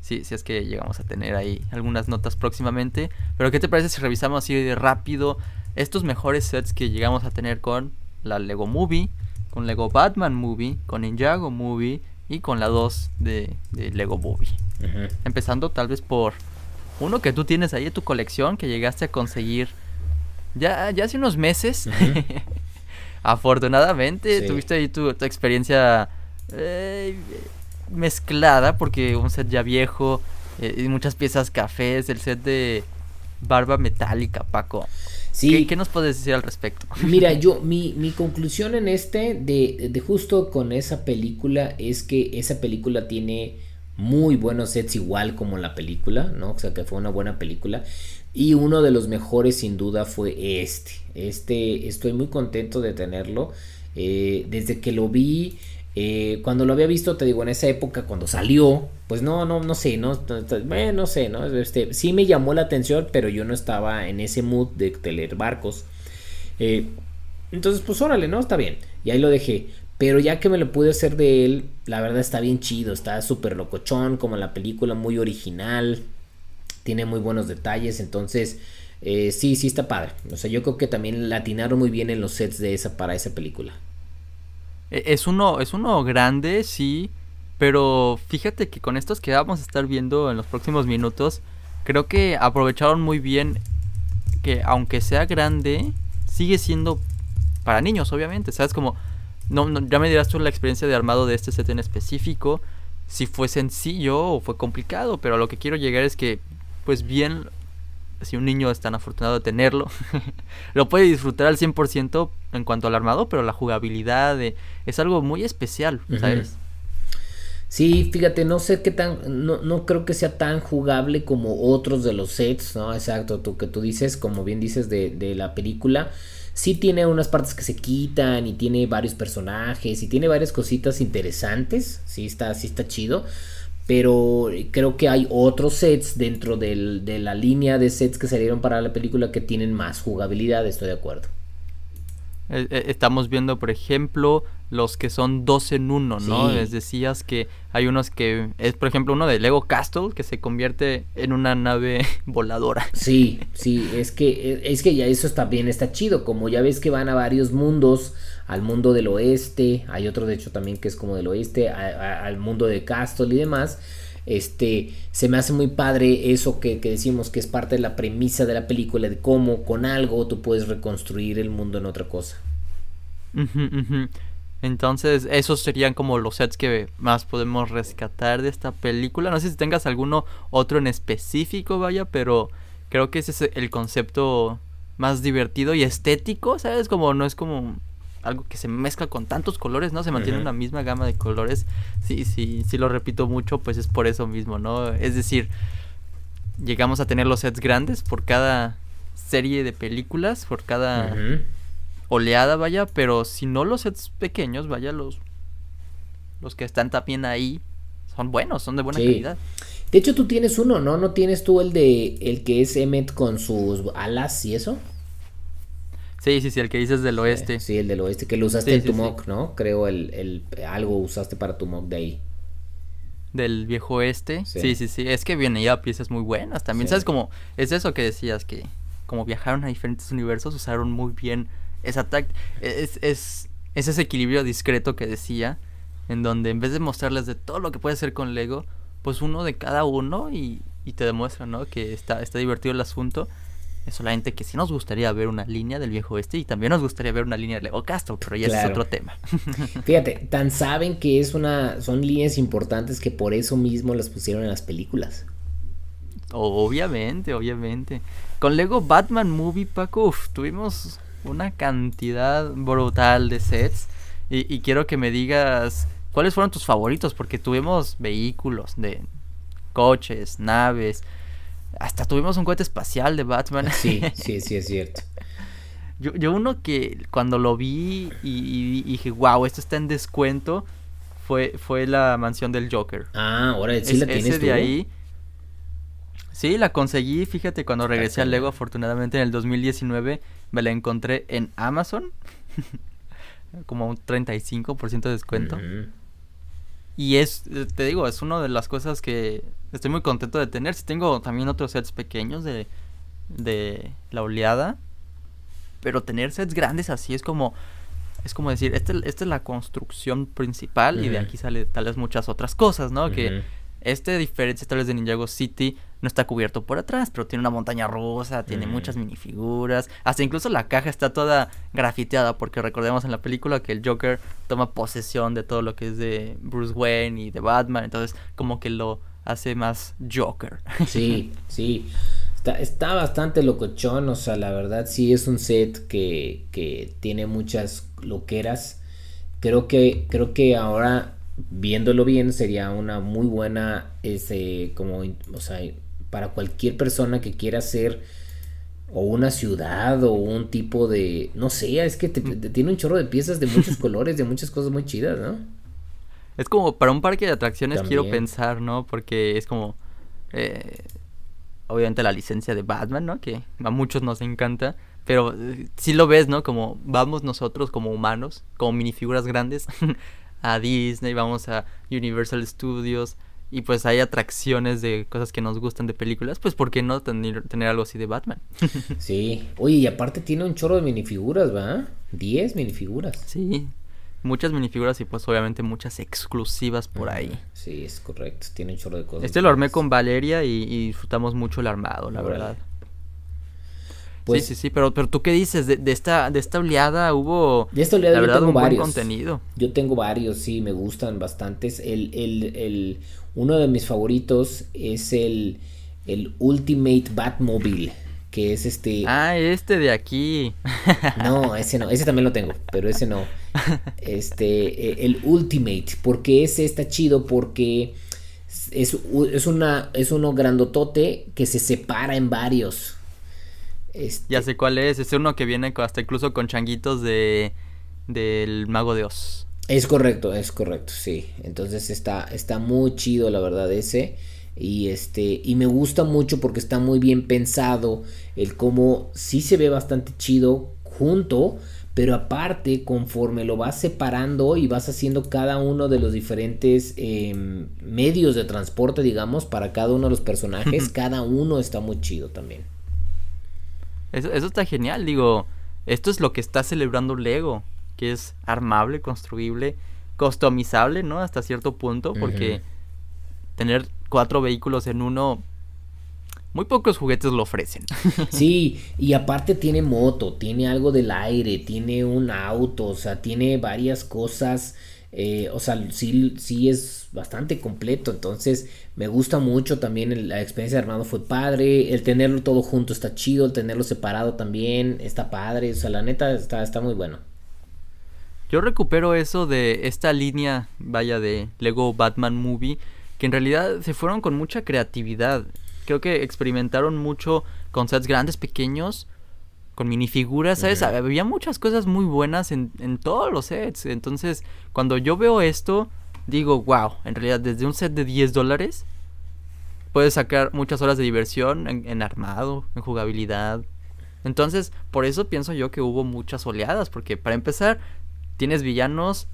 Si, si es que llegamos a tener ahí algunas notas próximamente. Pero ¿qué te parece si revisamos así de rápido estos mejores sets que llegamos a tener con la Lego Movie, con Lego Batman Movie, con Ninjago Movie y con la 2 de, Lego Movie. Empezando tal vez por uno que tú tienes ahí en tu colección que llegaste a conseguir ya, ya hace unos meses. Afortunadamente tuviste ahí tu, experiencia eh, mezclada porque un set ya viejo eh, y muchas piezas cafés, el set de barba metálica, Paco. Sí. ¿Qué, nos puedes decir al respecto? Mira, yo, mi, mi conclusión en este, de, de, justo con esa película, es que esa película tiene muy buenos sets igual como la película, ¿no? O sea, que fue una buena película. Y uno de los mejores sin duda fue este. Este, estoy muy contento de tenerlo. Eh, desde que lo vi, eh, cuando lo había visto, te digo, en esa época, cuando salió, pues no, no, no sé, no, no, no sé, ¿no? Este, sí me llamó la atención, pero yo no estaba en ese mood de, leer barcos. Eh, entonces, pues órale, ¿no? Está bien. Y ahí lo dejé. Pero ya que me lo pude hacer de él, la verdad está bien chido, está súper locochón, como la película, muy original, tiene muy buenos detalles, entonces eh, sí, sí está padre. O sea, yo creo que también latinaron muy bien en los sets de esa para esa película. E, es uno, es uno grande, sí, pero fíjate que con estos que vamos a estar viendo en los próximos minutos, creo que aprovecharon muy bien que aunque sea grande, sigue siendo para niños, obviamente, ¿sabes? Como, no, ya me dirás tú la experiencia de armado de este set en específico, si fue sencillo o fue complicado, pero a lo que quiero llegar es que, pues bien, si un niño es tan afortunado de tenerlo, lo puede disfrutar al 100% en cuanto al armado, pero la jugabilidad es algo muy especial, ¿sabes? Sí, fíjate, no sé qué tan, no, no creo que sea tan jugable como otros de los sets, ¿no? Exacto, tú que tú dices, como bien dices de, de la película, sí tiene unas partes que se quitan y tiene varios personajes y tiene varias cositas interesantes, sí está, sí está chido, pero creo que hay otros sets dentro del, de la línea de sets que salieron para la película que tienen más jugabilidad, estoy de acuerdo. Eh, eh, estamos viendo, por ejemplo, los que son dos en uno, ¿no? Les decías que hay unos que es, por ejemplo, uno de Lego Castle que se convierte en una nave voladora. Sí, sí, es que es que ya eso también está chido, como ya ves que van a varios mundos, al mundo del oeste, hay otro de hecho también que es como del oeste, al mundo de Castle y demás. Este, se me hace muy padre eso que, que, decimos que es parte de la premisa de la película, de cómo con algo tú puedes reconstruir el mundo en otra cosa. Entonces, esos serían como los sets que más podemos rescatar de esta película. No sé si tengas alguno otro en específico, vaya, pero creo que ese es el concepto más divertido y estético, ¿sabes? Como no es como algo que se mezcla con tantos colores, ¿no? Se mantiene una misma gama de colores. Sí, sí, sí lo repito mucho, pues es por eso mismo, ¿no? Es decir, llegamos a tener los sets grandes por cada serie de películas, por cada oleada, vaya, pero si no los sets pequeños, vaya, los los que están también ahí son buenos, son de buena calidad. De hecho, tú tienes uno, ¿no? ¿No tienes tú el de el que es Emmet con sus alas y eso? Sí, sí, sí, el que dices del oeste. Sí, el del oeste, que lo usaste en tu mock, ¿no? Creo el, el, algo usaste para tu mock de ahí. Del viejo oeste. Sí, sí, sí. Es que viene ya piezas muy buenas. También, ¿sabes? Como, es eso que decías, que como viajaron a diferentes universos, usaron muy bien esa táctica. Es, es, es ese equilibrio discreto que decía, en donde en vez de mostrarles de todo lo que puede hacer con Lego, pues uno de cada uno y, y te demuestra, ¿no? Que está, está divertido el asunto es solamente que sí nos gustaría ver una línea del viejo oeste y también nos gustaría ver una línea de Lego Castle, pero ya es otro tema. Fíjate, tan saben que es una, son líneas importantes que por eso mismo las pusieron en las películas. Obviamente, obviamente. Con Lego Batman Movie, Paco, tuvimos una cantidad brutal de sets. Y, y quiero que me digas cuáles fueron tus favoritos, porque tuvimos vehículos de coches, naves, hasta tuvimos un cohete espacial de Batman. Sí, sí, sí, es cierto. yo, yo uno que cuando lo vi y, dije, wow, esto está en descuento, fue, fue la mansión del Joker. Ah, ahora sí la tienes de ahí. Sí, la conseguí, fíjate, cuando regresé a Lego, afortunadamente en el 2019, me la encontré en Amazon. como un 35% de descuento. Y es, eh, te digo, es una de las cosas que estoy muy contento de tener. Si tengo también otros sets pequeños de, de la oleada. Pero tener sets grandes así es como... Es como decir, esta, esta es la construcción principal y de aquí sale tal vez muchas otras cosas, ¿no? Que Este, diferencia tal vez de Ninjago City, no está cubierto por atrás, pero tiene una montaña rusa, tiene muchas minifiguras, hasta incluso la caja está toda grafiteada, porque recordemos en la película que el Joker toma posesión de todo lo que es de Bruce Wayne y de Batman, entonces como que lo hace más Joker. Sí, sí. Está, está bastante locochón, o sea, la verdad sí es un set que, que tiene muchas loqueras. Creo que, creo que ahora, viéndolo bien, sería una muy buena, ese, como, o sea, para cualquier persona que quiera hacer o una ciudad o un tipo de no sé, es que tiene un chorro de piezas de muchos colores, de muchas cosas muy chidas, ¿no? Es como para un parque de atracciones quiero pensar, ¿no? Porque es como eh, obviamente la licencia de Batman, ¿no? Que a muchos nos encanta, pero eh, si lo ves, ¿no? Como vamos nosotros como humanos, como minifiguras grandes a Disney, vamos a Universal Studios y pues hay atracciones de cosas que nos gustan de películas, pues ¿por qué no tener, tener algo así de Batman? sí, oye, y aparte tiene un chorro de minifiguras, ¿va? 10 minifiguras. Sí, muchas minifiguras y pues obviamente muchas exclusivas por ahí. Sí, es correcto, tiene un chorro de cosas. Este lo armé con Valeria y, disfrutamos mucho el armado, la verdad. Pues, sí, sí, sí, pero, pero tú qué dices, de, esta, de esta oleada hubo, de esta oleada la verdad, un varios. buen contenido. Yo tengo varios, sí, me gustan bastantes. El, el, el, uno de mis favoritos es el, el Ultimate Batmobile, que es este... Ah, este de aquí. No, ese no, ese también lo tengo, pero ese no. Este, e, el Ultimate, porque ese está chido porque es, es, una, es uno grandotote que se separa en varios. Este... Ya sé cuál es, es uno que viene hasta incluso con changuitos de del mago de Oz. Es correcto, es correcto, sí. Entonces está, está muy chido, la verdad, ese. Y este, y me gusta mucho porque está muy bien pensado. El cómo sí se ve bastante chido junto. Pero aparte, conforme lo vas separando y vas haciendo cada uno de los diferentes em, medios de transporte, digamos, para cada uno de los personajes, cada uno está muy chido también. Eso, eso está genial, digo, esto es lo que está celebrando Lego, que es armable, construible, customizable, ¿no? Hasta cierto punto, porque tener cuatro vehículos en uno, muy pocos juguetes lo ofrecen. Sí, y aparte tiene moto, tiene algo del aire, tiene un auto, o sea, tiene varias cosas eh, o sea, sí, sí es bastante completo. Entonces, me gusta mucho también la experiencia de armado fue padre. El tenerlo todo junto está chido. El tenerlo separado también está padre. O sea, la neta está, está muy bueno. Yo recupero eso de esta línea, vaya, de Lego Batman Movie, que en realidad se fueron con mucha creatividad. Creo que experimentaron mucho con sets grandes, pequeños, con minifiguras, ¿sabes? Había muchas cosas muy buenas en, en, todos los sets. Entonces, cuando yo veo esto, digo, wow, en realidad desde un set de 10 dólares puedes sacar muchas horas de diversión en, en, armado, en jugabilidad. Entonces, por eso pienso yo que hubo muchas oleadas, porque para empezar, tienes villanos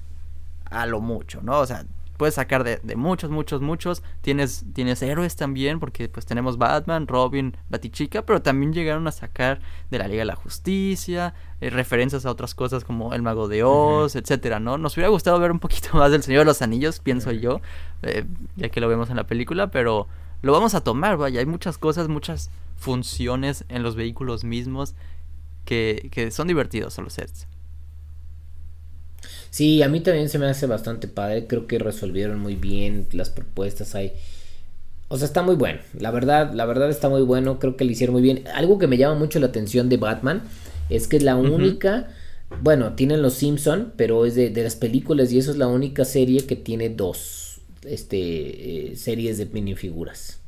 a lo mucho, ¿no? O sea, puedes sacar de, muchos, muchos, muchos. Tienes, tienes héroes también, porque pues tenemos Batman, Robin, Batichica, pero también llegaron a sacar de la Liga de la Justicia, eh, referencias a otras cosas como El Mago de Oz, etcétera, ¿no? Nos hubiera gustado ver un poquito más del Señor de los Anillos, pienso yo, eh, ya que lo vemos en la película, pero lo vamos a tomar, vaya, hay muchas cosas, muchas funciones en los vehículos mismos que, que son divertidos a los sets. Sí, a mí también se me hace bastante padre. Creo que resolvieron muy bien las propuestas. Hay. O sea, está muy bueno. La verdad, la verdad está muy bueno. Creo que lo hicieron muy bien. Algo que me llama mucho la atención de Batman es que es la única. Bueno, tienen los Simpson, pero es de, las películas y eso es la única serie que tiene dos este, eh, series de minifiguras.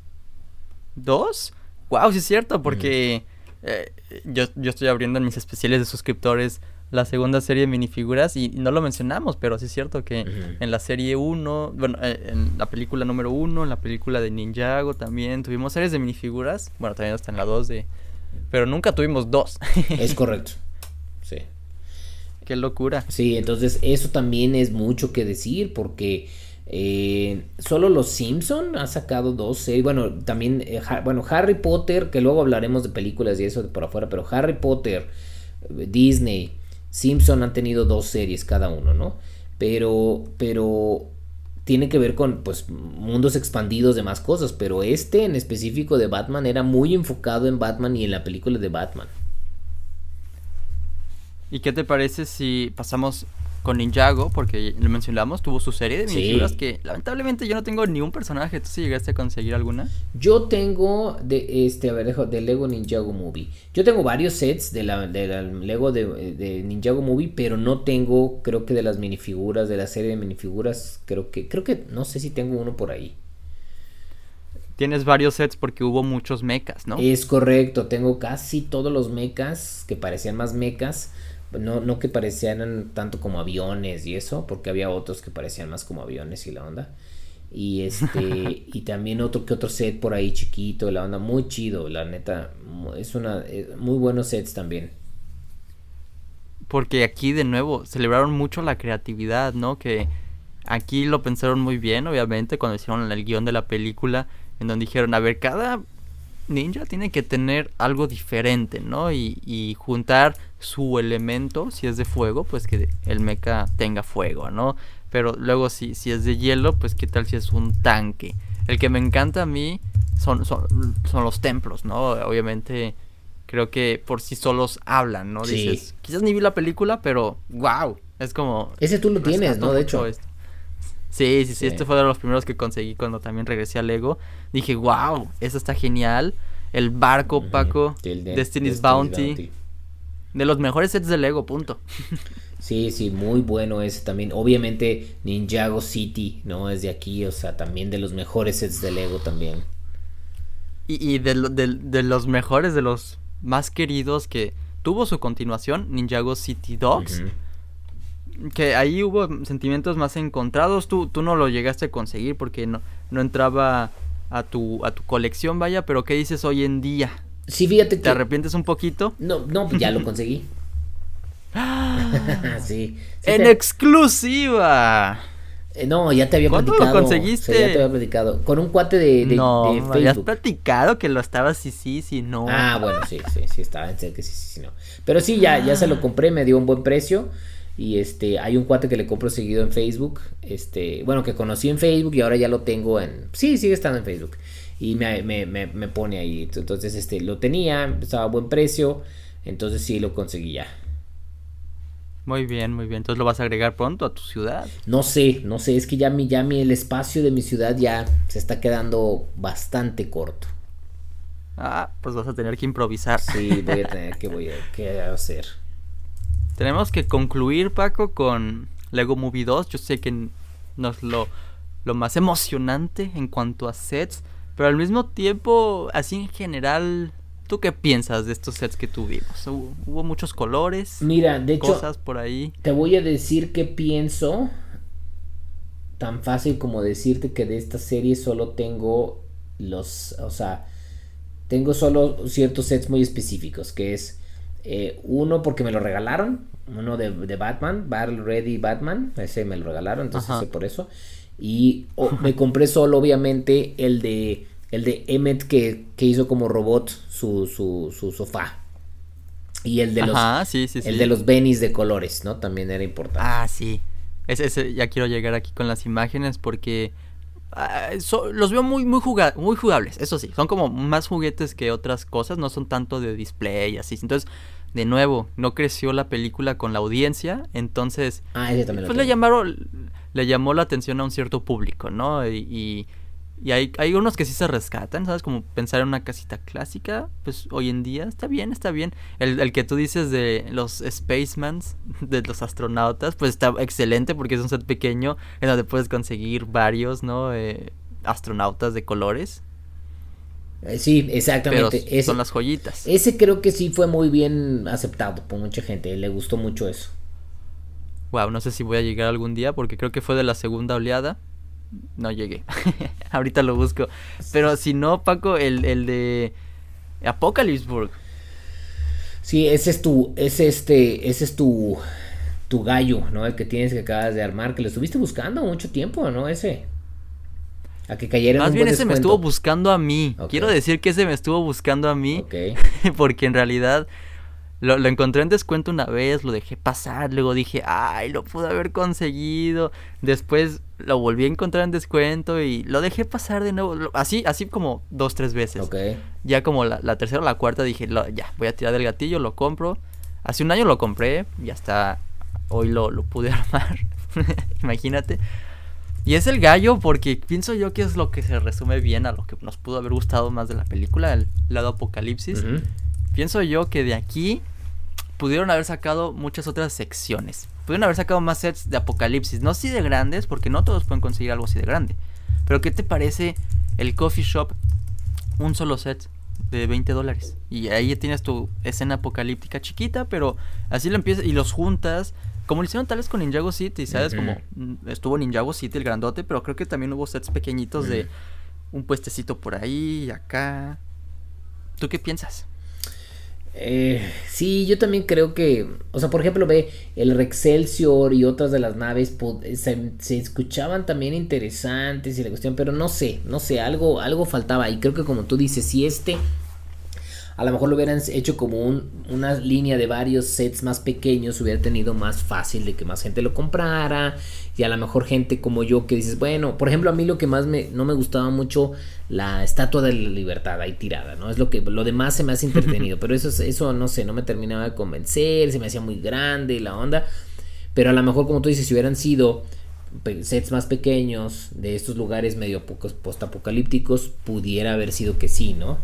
¿Dos? Wow, sí es cierto, porque eh, yo, yo estoy abriendo en mis especiales de suscriptores la segunda serie de minifiguras y, no lo mencionamos, pero sí es cierto que en la serie 1, bueno, eh, en la película número 1, en la película de Ninjago también tuvimos series de minifiguras, bueno, también hasta en la 2 de... Pero nunca tuvimos dos. es correcto, sí. Qué locura. Sí, entonces eso también es mucho que decir porque... Eh, solo los Simpson ha sacado dos series. Bueno, también, eh, bueno, Harry Potter, que luego hablaremos de películas y eso por afuera, pero Harry Potter, Disney, Simpson han tenido dos series cada uno, ¿no? Pero, pero tiene que ver con pues mundos expandidos de más cosas, pero este en específico de Batman era muy enfocado en Batman y en la película de Batman. ¿Y qué te parece si pasamos con Ninjago, porque lo mencionamos, tuvo su serie de minifiguras que lamentablemente yo no tengo ni un personaje. ¿Tú sí llegaste a conseguir alguna? Yo tengo de este, a ver, dejo, de Lego Ninjago Movie. Yo tengo varios sets de la, Lego de, de, Ninjago Movie, pero no tengo, creo que de las minifiguras, de la serie de minifiguras, creo que, creo que, no sé si tengo uno por ahí. Tienes varios sets porque hubo muchos mechas, ¿no? Es correcto, tengo casi todos los mechas que parecían más mechas no, no que parecieran tanto como aviones y eso, porque había otros que parecían más como aviones y la onda. Y este, y también otro que otro set por ahí chiquito, la onda muy chido, la neta, es una, eh, muy buenos sets también. Porque aquí de nuevo celebraron mucho la creatividad, ¿no? Que aquí lo pensaron muy bien, obviamente, cuando hicieron el guion de la película, en donde dijeron, a ver, cada ninja tiene que tener algo diferente, ¿no? Y, y, juntar su elemento, si es de fuego, pues que el mecha tenga fuego, ¿no? Pero luego si, si es de hielo, pues qué tal si es un tanque. El que me encanta a mí son, son, los templos, ¿no? Obviamente creo que por sí solos hablan, ¿no? Dices, quizás ni vi la película, pero wow, es como... Ese tú lo tienes, ¿no? De hecho. Sí, sí, sí, este fue de los primeros que conseguí cuando también regresé a Lego. Dije, wow, eso está genial. El barco, Paco, Destiny's, Bounty. De los mejores sets de Lego, punto. Sí, sí, muy bueno ese también. Obviamente Ninjago City, ¿no? Es de aquí, o sea, también de los mejores sets de Lego también. Y, de, los mejores, de los más queridos que tuvo su continuación, Ninjago City Dogs que ahí hubo sentimientos más encontrados. Tú, tú no lo llegaste a conseguir porque no, no entraba a tu, a tu colección, vaya, pero ¿qué dices hoy en día? Sí, fíjate que... ¿Te arrepientes un poquito? No, no, pues ya lo conseguí. sí, En exclusiva. Eh, no, ya te había ¿Cuándo platicado. lo conseguiste? ya te había platicado. Con un cuate de, de, no, de habías platicado que lo estabas sí, sí, sí, no. Ah, bueno, sí, sí, sí, estaba en que sí, sí, sí, no. Pero sí, ya, ya se lo compré, me dio un buen precio. Y este, hay un cuate que le compro seguido en Facebook. Este, bueno, que conocí en Facebook y ahora ya lo tengo en. Sí, sigue estando en Facebook. Y me, me, me, me pone ahí. Entonces, este, lo tenía, estaba a buen precio. Entonces sí lo conseguí ya. Muy bien, muy bien. Entonces lo vas a agregar pronto a tu ciudad. No sé, no sé, es que ya mi, ya mi, el espacio de mi ciudad ya se está quedando bastante corto. Ah, pues vas a tener que improvisar. Sí, voy a tener que, voy a, que hacer. Tenemos que concluir, Paco, con Lego Movie 2. Yo sé que no es lo, lo más emocionante en cuanto a sets, pero al mismo tiempo, así en general, ¿tú qué piensas de estos sets que tuvimos? ¿Hubo, muchos colores? Mira, de hecho, cosas por ahí. Te voy a decir qué pienso. Tan fácil como decirte que de esta serie solo tengo los, o sea, tengo solo ciertos sets muy específicos, que es eh, uno porque me lo regalaron, uno de, Batman, Battle Ready Batman, ese me lo regalaron, entonces por eso. Y me compré solo, obviamente, el de el de Emmet que, hizo como robot su, su, su sofá. Y el de los el de los Bennies de colores, ¿no? También era importante. Ah, sí. Ese, ya quiero llegar aquí con las imágenes porque ah, los veo muy muy, muy jugables, eso sí, son como más juguetes que otras cosas, no son tanto de display así. Entonces, de nuevo, no creció la película con la audiencia, entonces ah, pues le llamaron, le llamó la atención a un cierto público, ¿no? Y, y, hay, hay, unos que sí se rescatan, ¿sabes? Como pensar en una casita clásica, pues hoy en día está bien, está bien. El, el que tú dices de los Spacemans, de los astronautas, pues está excelente porque es un set pequeño en donde puedes conseguir varios, ¿no? Eh, astronautas de colores. Eh, sí, exactamente. son las joyitas. Ese creo que sí fue muy bien aceptado por mucha gente. Le gustó mucho eso. Wow, no sé si voy a llegar algún día porque creo que fue de la segunda oleada. No llegué. Ahorita lo busco. Pero si no, Paco, el, el de Apocalypseburg. Sí, ese es tu, ese este, ese es tu, tu gallo, ¿no? El que tienes que acabas de armar, que lo estuviste buscando mucho tiempo, ¿no? Ese. A que cayera Más bien ese me estuvo buscando a mí. Quiero decir que ese me estuvo buscando a mí. porque en realidad Lo, lo, encontré en descuento una vez, lo dejé pasar, luego dije, ay, lo pude haber conseguido. Después lo volví a encontrar en descuento y lo dejé pasar de nuevo. Así, así como dos, tres veces. Ya como la, la tercera o la cuarta dije, ya, voy a tirar del gatillo, lo compro. Hace un año lo compré y hasta hoy lo, lo pude armar. Imagínate. Y es el gallo porque pienso yo que es lo que se resume bien a lo que nos pudo haber gustado más de la película, el lado apocalipsis. Pienso yo que de aquí pudieron haber sacado muchas otras secciones. Pudieron haber sacado más sets de apocalipsis. No así de grandes, porque no todos pueden conseguir algo así de grande. Pero ¿qué te parece el coffee shop? Un solo set de 20 dólares. Y ahí tienes tu escena apocalíptica chiquita, pero así lo empiezas y los juntas. Como lo hicieron tal vez con Ninjago City, ¿sabes? Como mm, estuvo Ninjago City el grandote, pero creo que también hubo sets pequeñitos de un puestecito por ahí acá. ¿Tú qué piensas? Eh, sí, yo también creo que, o sea, por ejemplo, ve el Rexcelsior y otras de las naves se, se, escuchaban también interesantes y la cuestión, pero no sé, no sé, algo, algo faltaba. Y creo que como tú dices, si este a lo mejor lo hubieran hecho como una línea de varios sets más pequeños, hubiera tenido más fácil de que más gente lo comprara. Y a lo mejor gente como yo que dices, bueno, por ejemplo, a mí lo que más me, no me gustaba mucho, la estatua de la libertad ahí tirada, ¿no? Es lo que, lo demás se me hace entretenido, pero eso, eso no sé, no me terminaba de convencer, se me hacía muy grande la onda. Pero a lo mejor, como tú dices, si hubieran sido sets más pequeños de estos lugares medio postapocalípticos, pudiera haber sido que sí, ¿no?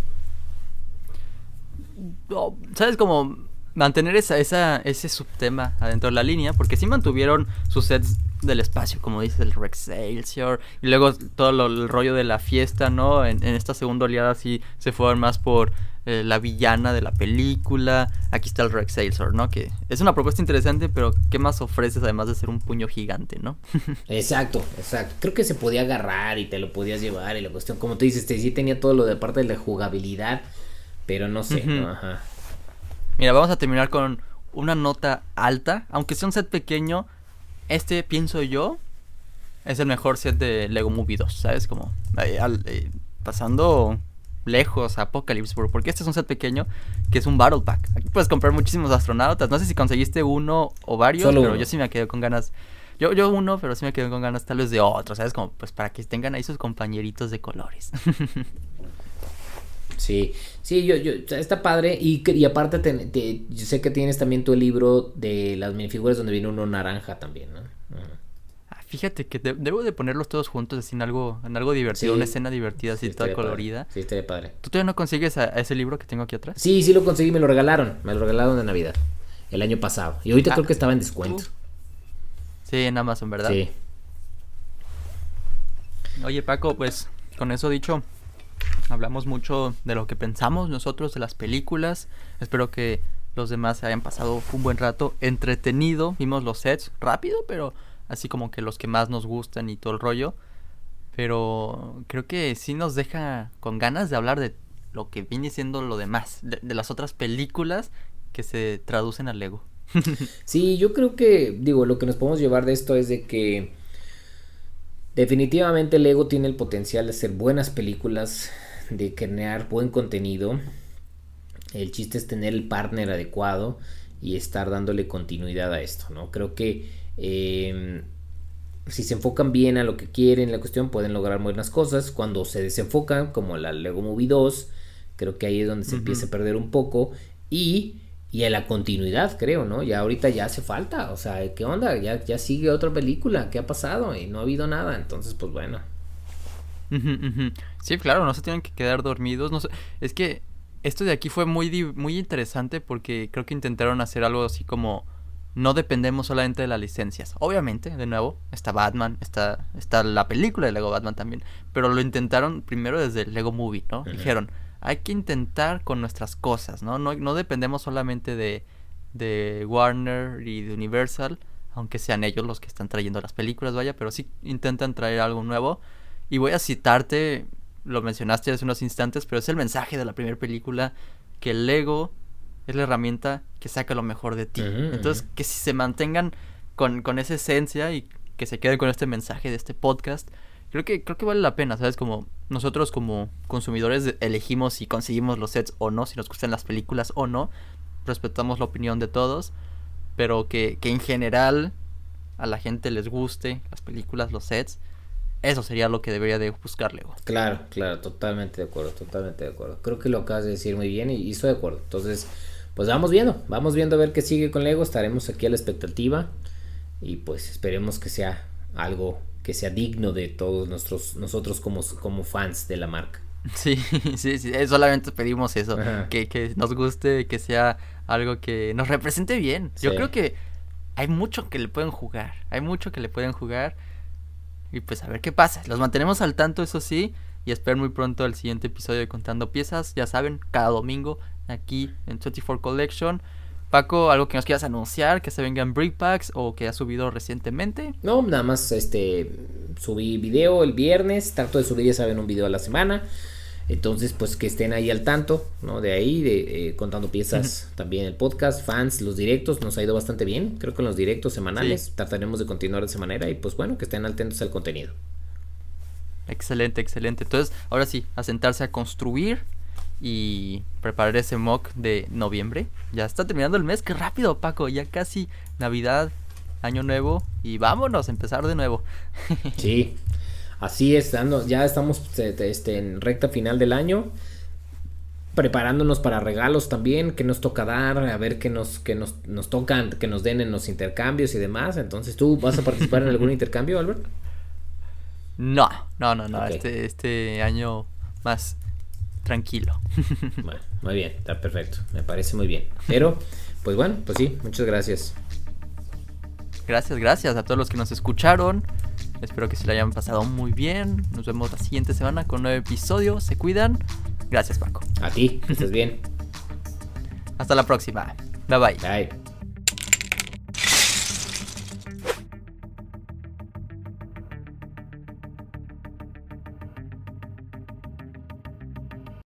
¿Sabes? Como mantener esa, esa, ese subtema adentro de la línea, porque sí mantuvieron sus sets del espacio, como dice el Rex Excelsior, y luego todo el rollo de la fiesta, ¿no? En, esta segunda oleada sí se fueron más por eh, la villana de la película, aquí está el Rex Excelsior, ¿no? Que es una propuesta interesante, pero ¿qué más ofreces además de ser un puño gigante, ¿no? exacto, exacto. Creo que se podía agarrar y te lo podías llevar y la cuestión, como tú dices, sí tenía todo lo de parte de la jugabilidad pero no sé, Ajá. Mira, vamos a terminar con una nota alta. Aunque sea un set pequeño, este, pienso yo, es el mejor set de Lego Movie 2, ¿sabes? Como eh, pasando lejos a Apocalypse World, porque este es un set pequeño que es un Battle Pack. Aquí puedes comprar muchísimos astronautas. No sé si conseguiste uno o varios, pero yo sí me quedé con ganas. Yo, yo uno, pero sí me quedé con ganas tal vez de otro, ¿sabes? Como pues para que tengan ahí sus compañeritos de colores. Sí, sí, yo, yo, está padre. Y, y aparte, yo sé que tienes también tu libro de las minifiguras donde viene uno naranja también, ¿no? Ah, fíjate que debo de ponerlos todos juntos así en algo, en algo divertido, una escena divertida así toda colorida. Sí, estaría padre. ¿Tú todavía no consigues a, ese libro que tengo aquí atrás? Sí, sí lo conseguí, me lo regalaron, me lo regalaron de Navidad, el año pasado. Y ahorita ah, creo que estaba en descuento. Sí, en Amazon, ¿verdad? Sí. Oye, Paco, pues con eso dicho, Hablamos mucho de lo que pensamos nosotros de las películas. Espero que los demás hayan pasado un buen rato entretenido. Vimos los sets rápido, pero así como que los que más nos gustan y todo el rollo. Pero creo que sí nos deja con ganas de hablar de lo que viene siendo lo demás, de, las otras películas que se traducen al Lego. sí, yo creo que, digo, lo que nos podemos llevar de esto es de que definitivamente Lego tiene el potencial de hacer buenas películas, de crear buen contenido. El chiste es tener el partner adecuado y estar dándole continuidad a esto, ¿no? Creo que em, si se enfocan bien a lo que quieren, la cuestión, pueden lograr buenas cosas. Cuando se desenfocan, como la Lego Movie 2, creo que ahí es donde se empieza a perder un poco. Y, y a la continuidad, creo, ¿no? Ya ahorita ya hace falta. O sea, ¿qué onda? Ya, ya sigue otra película. ¿Qué ha pasado? Y no ha habido nada. Entonces, pues bueno. Sí, claro, no se tienen que quedar dormidos. No sé. Es que esto de aquí fue muy, muy interesante porque creo que intentaron hacer algo así como no dependemos solamente de las licencias. Obviamente, de nuevo, está Batman, está, está la película de Lego Batman también, pero lo intentaron primero desde el Lego Movie, ¿no? Dijeron, hay que intentar con nuestras cosas, ¿no? No, no dependemos solamente de, de Warner y de Universal, aunque sean ellos los que están trayendo las películas, vaya, pero sí intentan traer algo nuevo. Y voy a citarte, lo mencionaste hace unos instantes, pero es el mensaje de la primera película, que el Lego es la herramienta que saca lo mejor de ti. Entonces, que si se mantengan con, con, esa esencia y que se queden con este mensaje de este podcast, creo que, creo que vale la pena, ¿sabes? Como nosotros como consumidores elegimos si conseguimos los sets o no, si nos gustan las películas o no, respetamos la opinión de todos, pero que, que en general a la gente les guste las películas, los sets, eso sería lo que debería de buscar Lego. Claro, claro, totalmente de acuerdo, totalmente de acuerdo. Creo que lo acabas de decir muy bien y, estoy de acuerdo. Entonces, pues vamos viendo, vamos viendo a ver qué sigue con Lego, estaremos aquí a la expectativa y pues esperemos que sea algo que sea digno de todos nuestros, nosotros como, como fans de la marca. Sí, sí, sí, eh, solamente pedimos eso, que, que, nos guste, que sea algo que nos represente bien. Yo creo que hay mucho que le pueden jugar, hay mucho que le pueden jugar y pues a ver qué pasa. Los mantenemos al tanto, eso sí, y espero muy pronto el siguiente episodio de Contando Piezas, ya saben, cada domingo aquí en 24 Collection. Paco, algo que nos quieras anunciar, que se vengan brick packs o que ha subido recientemente. No, nada más este subí video el viernes, trato de subir ya saben un video a la semana. Entonces, pues que estén ahí al tanto, ¿no? De ahí, de eh, contando piezas, también el podcast, fans, los directos, nos ha ido bastante bien. Creo que en los directos semanales trataremos de continuar de esa manera y pues bueno, que estén atentos al contenido. Excelente, excelente. Entonces, ahora sí, a sentarse a construir y preparar ese mock de noviembre. Ya está terminando el mes, qué rápido, Paco, ya casi Navidad, Año Nuevo y vámonos a empezar de nuevo. Sí, Así es, ya estamos este, en recta final del año, preparándonos para regalos también, que nos toca dar, a ver qué nos, que nos, nos tocan, que nos den en los intercambios y demás. Entonces, ¿tú vas a participar en algún intercambio, Albert? No, no, no, no, este, este año más tranquilo. Bueno, muy bien, está perfecto, me parece muy bien. Pero, pues bueno, pues sí, muchas gracias. Gracias, gracias a todos los que nos escucharon. Espero que se lo hayan pasado muy bien. Nos vemos la siguiente semana con un nuevo episodio. Se cuidan. Gracias, Paco. A ti, que estés bien. Hasta la próxima. Bye bye. Bye.